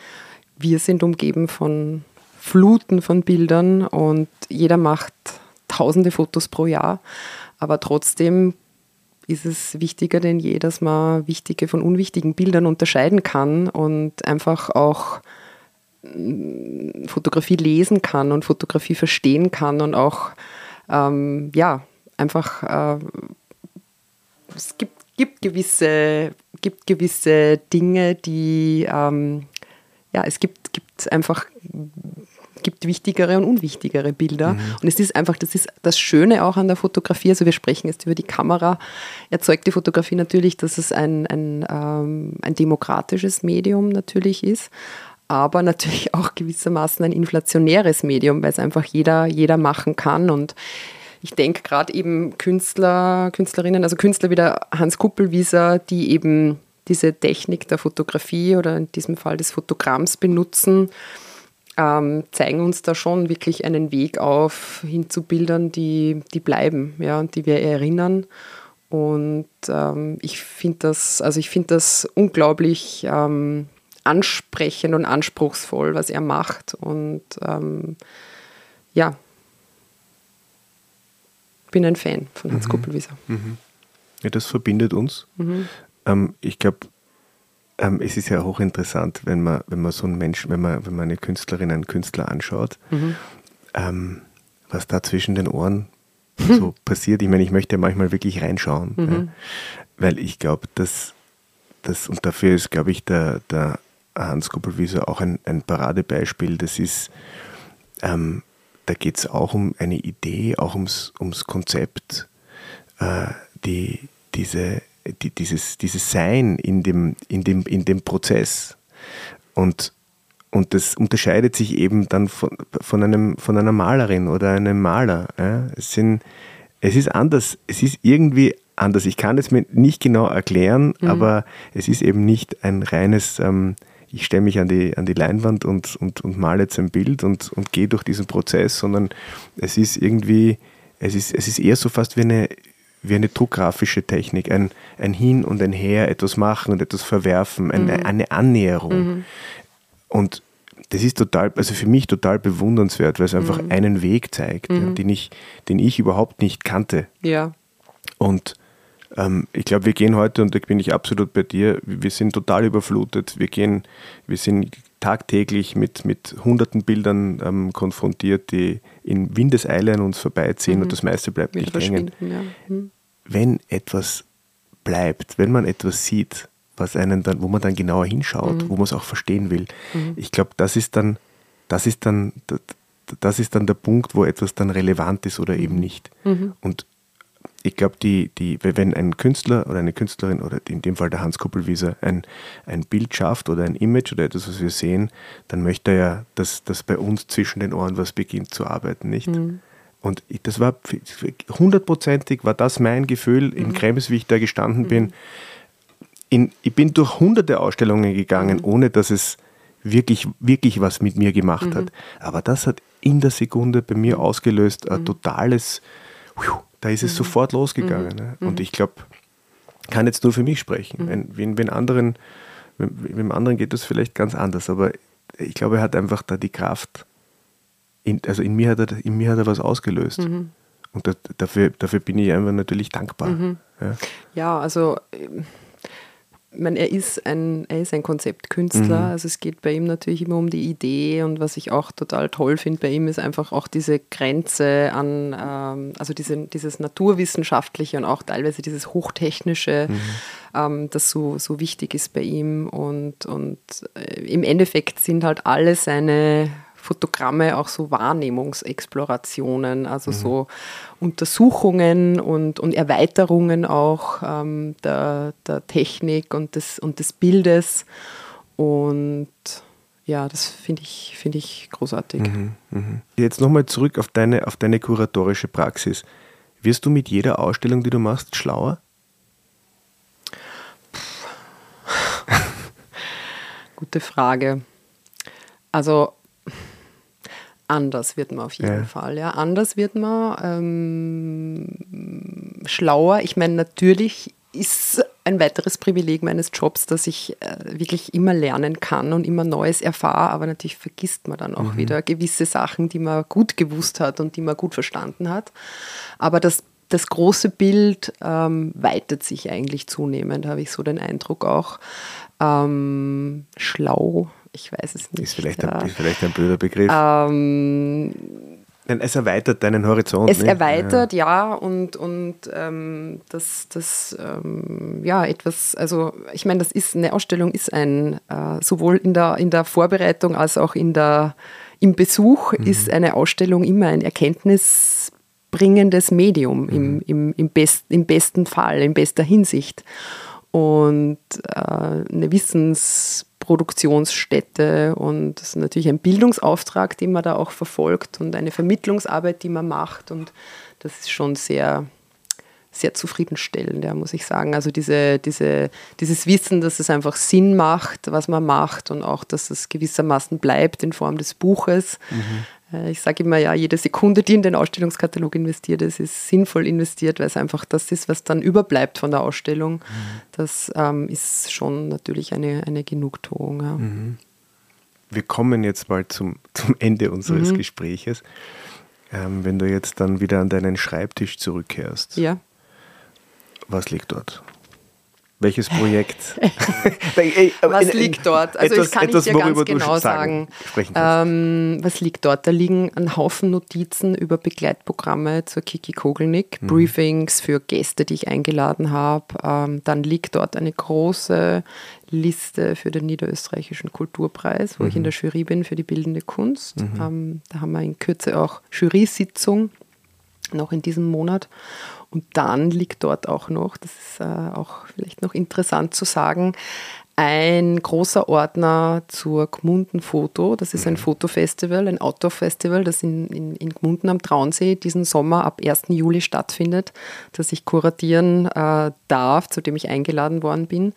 Wir sind umgeben von Fluten von Bildern und jeder macht tausende Fotos pro Jahr. Aber trotzdem ist es wichtiger denn je, dass man wichtige von unwichtigen Bildern unterscheiden kann und einfach auch Fotografie lesen kann und Fotografie verstehen kann und auch ähm, ja einfach äh, es gibt, gibt, gewisse, gibt gewisse Dinge, die ähm, ja es gibt, gibt einfach gibt wichtigere und unwichtigere Bilder. Mhm. Und es ist einfach, das ist das Schöne auch an der Fotografie. Also wir sprechen jetzt über die Kamera. Erzeugt die Fotografie natürlich, dass es ein, ein, ähm, ein demokratisches Medium natürlich ist aber natürlich auch gewissermaßen ein inflationäres Medium, weil es einfach jeder, jeder machen kann. Und ich denke gerade eben Künstler, Künstlerinnen, also Künstler wie der Hans Kuppelwieser, die eben diese Technik der Fotografie oder in diesem Fall des Fotogramms benutzen, ähm, zeigen uns da schon wirklich einen Weg auf hin zu Bildern, die, die bleiben, ja, und die wir erinnern. Und ähm, ich finde das, also ich finde das unglaublich ähm, ansprechend und anspruchsvoll, was er macht. Und ähm, ja, bin ein Fan von Hans mhm. Kuppelwieser. Mhm. Ja, das verbindet uns. Mhm. Ähm, ich glaube, ähm, es ist ja hochinteressant, wenn man, wenn man so einen Menschen, wenn man, wenn man eine Künstlerin, einen Künstler anschaut, mhm. ähm, was da zwischen den Ohren so passiert. Ich meine, ich möchte ja manchmal wirklich reinschauen, mhm. ja, weil ich glaube, dass das, und dafür ist, glaube ich, der, der Hans Kuppelwieser auch ein, ein Paradebeispiel. Das ist, ähm, da geht es auch um eine Idee, auch ums, ums Konzept, äh, die, diese die, dieses, dieses Sein in dem, in dem, in dem Prozess. Und, und das unterscheidet sich eben dann von, von, einem, von einer Malerin oder einem Maler. Ja. Es, sind, es ist anders, es ist irgendwie anders. Ich kann es mir nicht genau erklären, mhm. aber es ist eben nicht ein reines, ähm, ich stelle mich an die, an die Leinwand und, und, und male jetzt ein Bild und, und gehe durch diesen Prozess, sondern es ist irgendwie, es ist, es ist eher so fast wie eine, wie eine druckgrafische Technik, ein, ein Hin und ein Her, etwas machen und etwas verwerfen, eine, mhm. eine Annäherung. Mhm. Und das ist total, also für mich total bewundernswert, weil es einfach mhm. einen Weg zeigt, mhm. den, ich, den ich überhaupt nicht kannte. Ja. Und ich glaube, wir gehen heute, und da bin ich absolut bei dir, wir sind total überflutet. Wir gehen, wir sind tagtäglich mit, mit hunderten Bildern ähm, konfrontiert, die in Windeseile an uns vorbeiziehen mhm. und das meiste bleibt nicht hängen. Ja. Mhm. Wenn etwas bleibt, wenn man etwas sieht, was einen dann, wo man dann genauer hinschaut, mhm. wo man es auch verstehen will, mhm. ich glaube, das ist dann, das ist dann, das ist dann der Punkt, wo etwas dann relevant ist oder eben mhm. nicht. Mhm. Und ich glaube, die, die, wenn ein Künstler oder eine Künstlerin oder in dem Fall der Hans Kuppelwieser ein, ein Bild schafft oder ein Image oder etwas, was wir sehen, dann möchte er ja, dass, dass bei uns zwischen den Ohren was beginnt zu arbeiten, nicht? Mhm. Und das war hundertprozentig, war das mein Gefühl mhm. in Krems, wie ich da gestanden mhm. bin. In, ich bin durch hunderte Ausstellungen gegangen, mhm. ohne dass es wirklich, wirklich was mit mir gemacht mhm. hat. Aber das hat in der Sekunde bei mir ausgelöst ein mhm. totales da ist es mhm. sofort losgegangen. Mhm. Ne? Und mhm. ich glaube, kann jetzt nur für mich sprechen. Wenn, wenn, wenn anderen, wenn, wenn anderen geht das vielleicht ganz anders, aber ich glaube, er hat einfach da die Kraft, in, also in mir hat er, in mir hat er was ausgelöst. Mhm. Und das, dafür, dafür bin ich einfach natürlich dankbar. Mhm. Ja. ja. also ähm, meine, er ist ein, er ist ein Konzeptkünstler. Mhm. Also es geht bei ihm natürlich immer um die Idee und was ich auch total toll finde bei ihm ist einfach auch diese Grenze an, ähm, also diese, dieses naturwissenschaftliche und auch teilweise dieses hochtechnische, mhm. ähm, das so, so wichtig ist bei ihm. Und, und äh, im Endeffekt sind halt alle seine Fotogramme auch so Wahrnehmungsexplorationen, also mhm. so Untersuchungen und, und Erweiterungen auch ähm, der, der Technik und des, und des Bildes. Und ja, das finde ich, find ich großartig. Mhm, mh. Jetzt nochmal zurück auf deine, auf deine kuratorische Praxis. Wirst du mit jeder Ausstellung, die du machst, schlauer? Gute Frage. Also anders wird man auf jeden ja. Fall. Ja, anders wird man ähm, schlauer. Ich meine, natürlich ist ein weiteres Privileg meines Jobs, dass ich äh, wirklich immer lernen kann und immer Neues erfahre, aber natürlich vergisst man dann auch mhm. wieder gewisse Sachen, die man gut gewusst hat und die man gut verstanden hat. Aber das das große Bild ähm, weitet sich eigentlich zunehmend, habe ich so den Eindruck auch. Ähm, schlau, ich weiß es nicht. Ist vielleicht, ja. ein, ist vielleicht ein blöder Begriff. Ähm, es erweitert deinen Horizont. Es ne? erweitert, ja, ja und, und ähm, das, das ähm, ja, etwas, also ich meine, das ist eine Ausstellung, ist ein, äh, sowohl in der, in der Vorbereitung als auch in der, im Besuch mhm. ist eine Ausstellung immer ein erkenntnisbringendes Medium mhm. im, im, im, best, im besten Fall, in bester Hinsicht. Und äh, eine Wissens- Produktionsstätte und das ist natürlich ein Bildungsauftrag, den man da auch verfolgt und eine Vermittlungsarbeit, die man macht und das ist schon sehr, sehr zufriedenstellend, ja, muss ich sagen. Also diese, diese, dieses Wissen, dass es einfach Sinn macht, was man macht und auch, dass es gewissermaßen bleibt in Form des Buches, mhm. Äh, ich sage immer, ja, jede Sekunde, die in den Ausstellungskatalog investiert ist, ist sinnvoll investiert, weil es einfach das ist, was dann überbleibt von der Ausstellung. Mhm. Das ähm, ist schon natürlich eine, eine Genugtuung. Ja. Mhm. Wir kommen jetzt bald zum, zum Ende unseres mhm. Gespräches. Ähm, wenn du jetzt dann wieder an deinen Schreibtisch zurückkehrst, ja. was liegt dort? Welches Projekt? was liegt dort? Also etwas, ich kann etwas, dir ganz genau sagen. Ähm, was liegt dort? Da liegen ein Haufen Notizen über Begleitprogramme zur Kiki Kogelnick, mhm. Briefings für Gäste, die ich eingeladen habe. Ähm, dann liegt dort eine große Liste für den Niederösterreichischen Kulturpreis, wo mhm. ich in mhm. der Jury bin für die bildende Kunst. Mhm. Ähm, da haben wir in Kürze auch Jury-Sitzung noch in diesem Monat. Und dann liegt dort auch noch, das ist äh, auch vielleicht noch interessant zu sagen, ein großer Ordner zur Gmunden Foto. Das ist ein mhm. Fotofestival, ein Outdoor-Festival, das in, in, in Gmunden am Traunsee diesen Sommer ab 1. Juli stattfindet, das ich kuratieren äh, darf, zu dem ich eingeladen worden bin.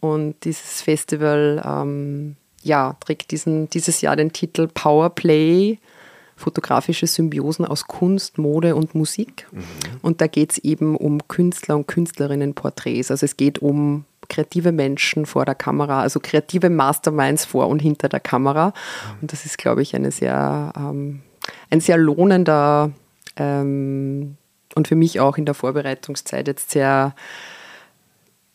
Und dieses Festival ähm, ja, trägt diesen, dieses Jahr den Titel Powerplay fotografische Symbiosen aus Kunst, Mode und Musik. Mhm. Und da geht es eben um Künstler und Künstlerinnen-Porträts. Also es geht um kreative Menschen vor der Kamera, also kreative Masterminds vor und hinter der Kamera. Mhm. Und das ist, glaube ich, eine sehr, ähm, ein sehr lohnender ähm, und für mich auch in der Vorbereitungszeit jetzt sehr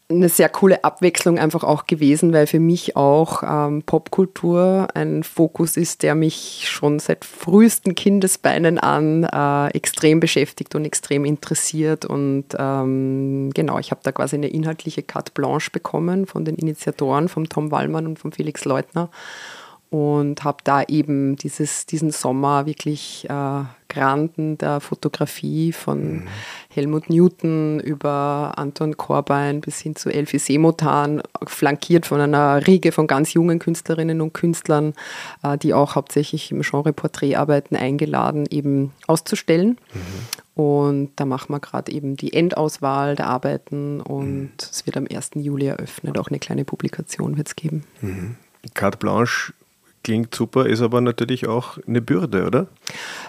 eine sehr coole Abwechslung einfach auch gewesen, weil für mich auch ähm, Popkultur ein Fokus ist, der mich schon seit frühesten Kindesbeinen an äh, extrem beschäftigt und extrem interessiert. Und ähm, genau, ich habe da quasi eine inhaltliche Carte Blanche bekommen von den Initiatoren, von Tom Wallmann und von Felix Leutner und habe da eben dieses, diesen Sommer wirklich äh, Granden der Fotografie von mhm. Helmut Newton über Anton Korbein bis hin zu Elfie Semotan, flankiert von einer Riege von ganz jungen Künstlerinnen und Künstlern, äh, die auch hauptsächlich im Genre Porträtarbeiten eingeladen, eben auszustellen. Mhm. Und da machen wir gerade eben die Endauswahl der Arbeiten und mhm. es wird am 1. Juli eröffnet. Auch eine kleine Publikation wird es geben. Mhm. Carte Blanche klingt super, ist aber natürlich auch eine Bürde, oder?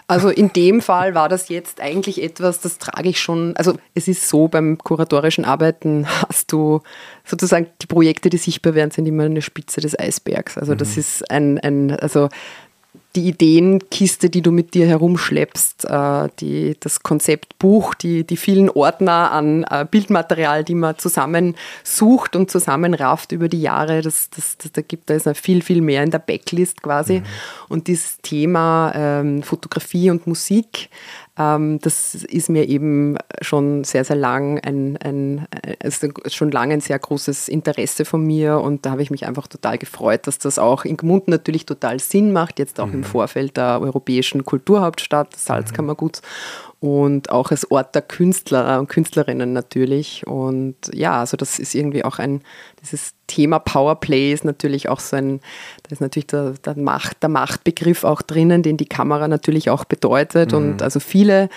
Also in dem Fall war das jetzt eigentlich etwas, das trage ich schon. Also es ist so, beim kuratorischen Arbeiten hast du sozusagen die Projekte, die sichtbar werden, sind immer eine Spitze des Eisbergs. Also das mhm. ist ein, ein, also die Ideenkiste, die du mit dir herumschleppst, äh, die, das Konzeptbuch, die, die vielen Ordner an äh, Bildmaterial, die man zusammensucht und zusammenrafft über die Jahre, das, das, das, da gibt es viel, viel mehr in der Backlist quasi. Mhm. Und dieses Thema ähm, Fotografie und Musik das ist mir eben schon sehr, sehr lang ein, ein, also schon lange ein sehr großes Interesse von mir und da habe ich mich einfach total gefreut, dass das auch in Gmunden natürlich total Sinn macht, jetzt auch mhm. im Vorfeld der europäischen Kulturhauptstadt, Salzkammerguts und auch als Ort der Künstler und Künstlerinnen natürlich. Und ja, also das ist irgendwie auch ein, dieses Thema Powerplay ist natürlich auch so ein, da ist natürlich der, der, Macht, der Machtbegriff auch drinnen, den die Kamera natürlich auch bedeutet. Mhm. Und also viele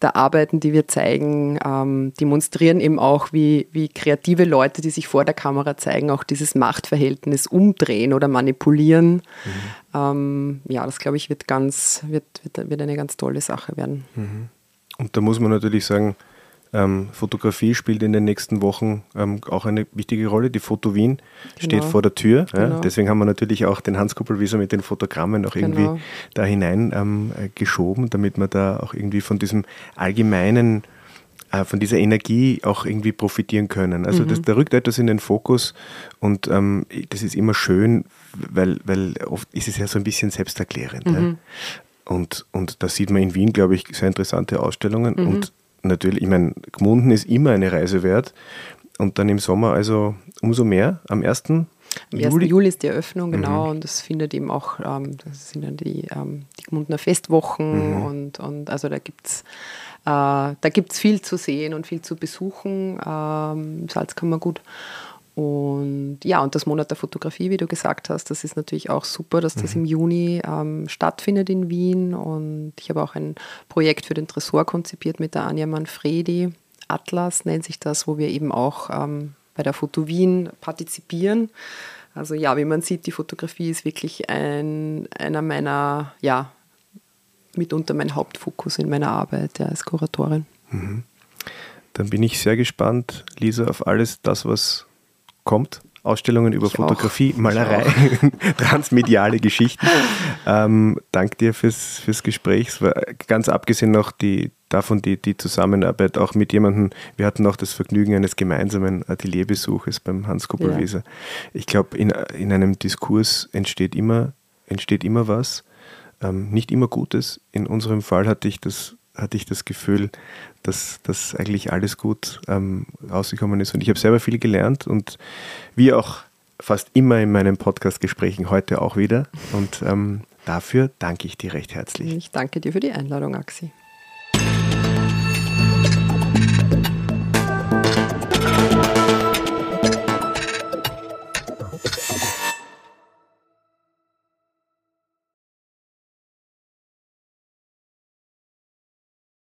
der Arbeiten, die wir zeigen, ähm, demonstrieren eben auch, wie, wie kreative Leute, die sich vor der Kamera zeigen, auch dieses Machtverhältnis umdrehen oder manipulieren. Mhm. Ähm, ja, das glaube ich wird ganz, wird, wird, wird eine ganz tolle Sache werden. Mhm. Und da muss man natürlich sagen, ähm, Fotografie spielt in den nächsten Wochen ähm, auch eine wichtige Rolle. Die Foto Wien genau. steht vor der Tür. Genau. Ja, deswegen haben wir natürlich auch den Hans Kuppelwieser mit den Fotogrammen auch irgendwie genau. da hinein ähm, äh, geschoben, damit man da auch irgendwie von diesem allgemeinen äh, von dieser Energie auch irgendwie profitieren können. Also mhm. das, da rückt etwas in den Fokus und ähm, das ist immer schön, weil, weil oft ist es ja so ein bisschen selbsterklärend. Mhm. Ja. Und, und da sieht man in Wien, glaube ich, sehr interessante Ausstellungen. Mhm. Und natürlich, ich meine, Gmunden ist immer eine Reise wert. Und dann im Sommer also umso mehr am 1. Am 1. Juli, Juli ist die Eröffnung, genau, mhm. und das findet eben auch, ähm, das sind dann die, ähm, die Gmundner Festwochen mhm. und, und also da gibt es äh, da gibt's viel zu sehen und viel zu besuchen. Ähm, Salzkammergut. Und ja, und das Monat der Fotografie, wie du gesagt hast, das ist natürlich auch super, dass das mhm. im Juni ähm, stattfindet in Wien. Und ich habe auch ein Projekt für den Tresor konzipiert mit der Anja Manfredi. Atlas nennt sich das, wo wir eben auch ähm, bei der Foto Wien partizipieren. Also ja, wie man sieht, die Fotografie ist wirklich ein, einer meiner, ja, mitunter mein Hauptfokus in meiner Arbeit ja, als Kuratorin. Mhm. Dann bin ich sehr gespannt, Lisa, auf alles das, was kommt. Ausstellungen über ich Fotografie, auch. Malerei, transmediale Geschichten. Ähm, dank dir fürs, fürs Gespräch. Es war ganz abgesehen noch die, davon die, die Zusammenarbeit auch mit jemandem. Wir hatten auch das Vergnügen eines gemeinsamen Atelierbesuches beim Hans Kuppelweser. Ja. Ich glaube, in, in einem Diskurs entsteht immer, entsteht immer was. Ähm, nicht immer Gutes. In unserem Fall hatte ich das hatte ich das Gefühl, dass das eigentlich alles gut ähm, rausgekommen ist. Und ich habe selber viel gelernt und wie auch fast immer in meinen Podcast-Gesprächen heute auch wieder. Und ähm, dafür danke ich dir recht herzlich. Ich danke dir für die Einladung, Axi.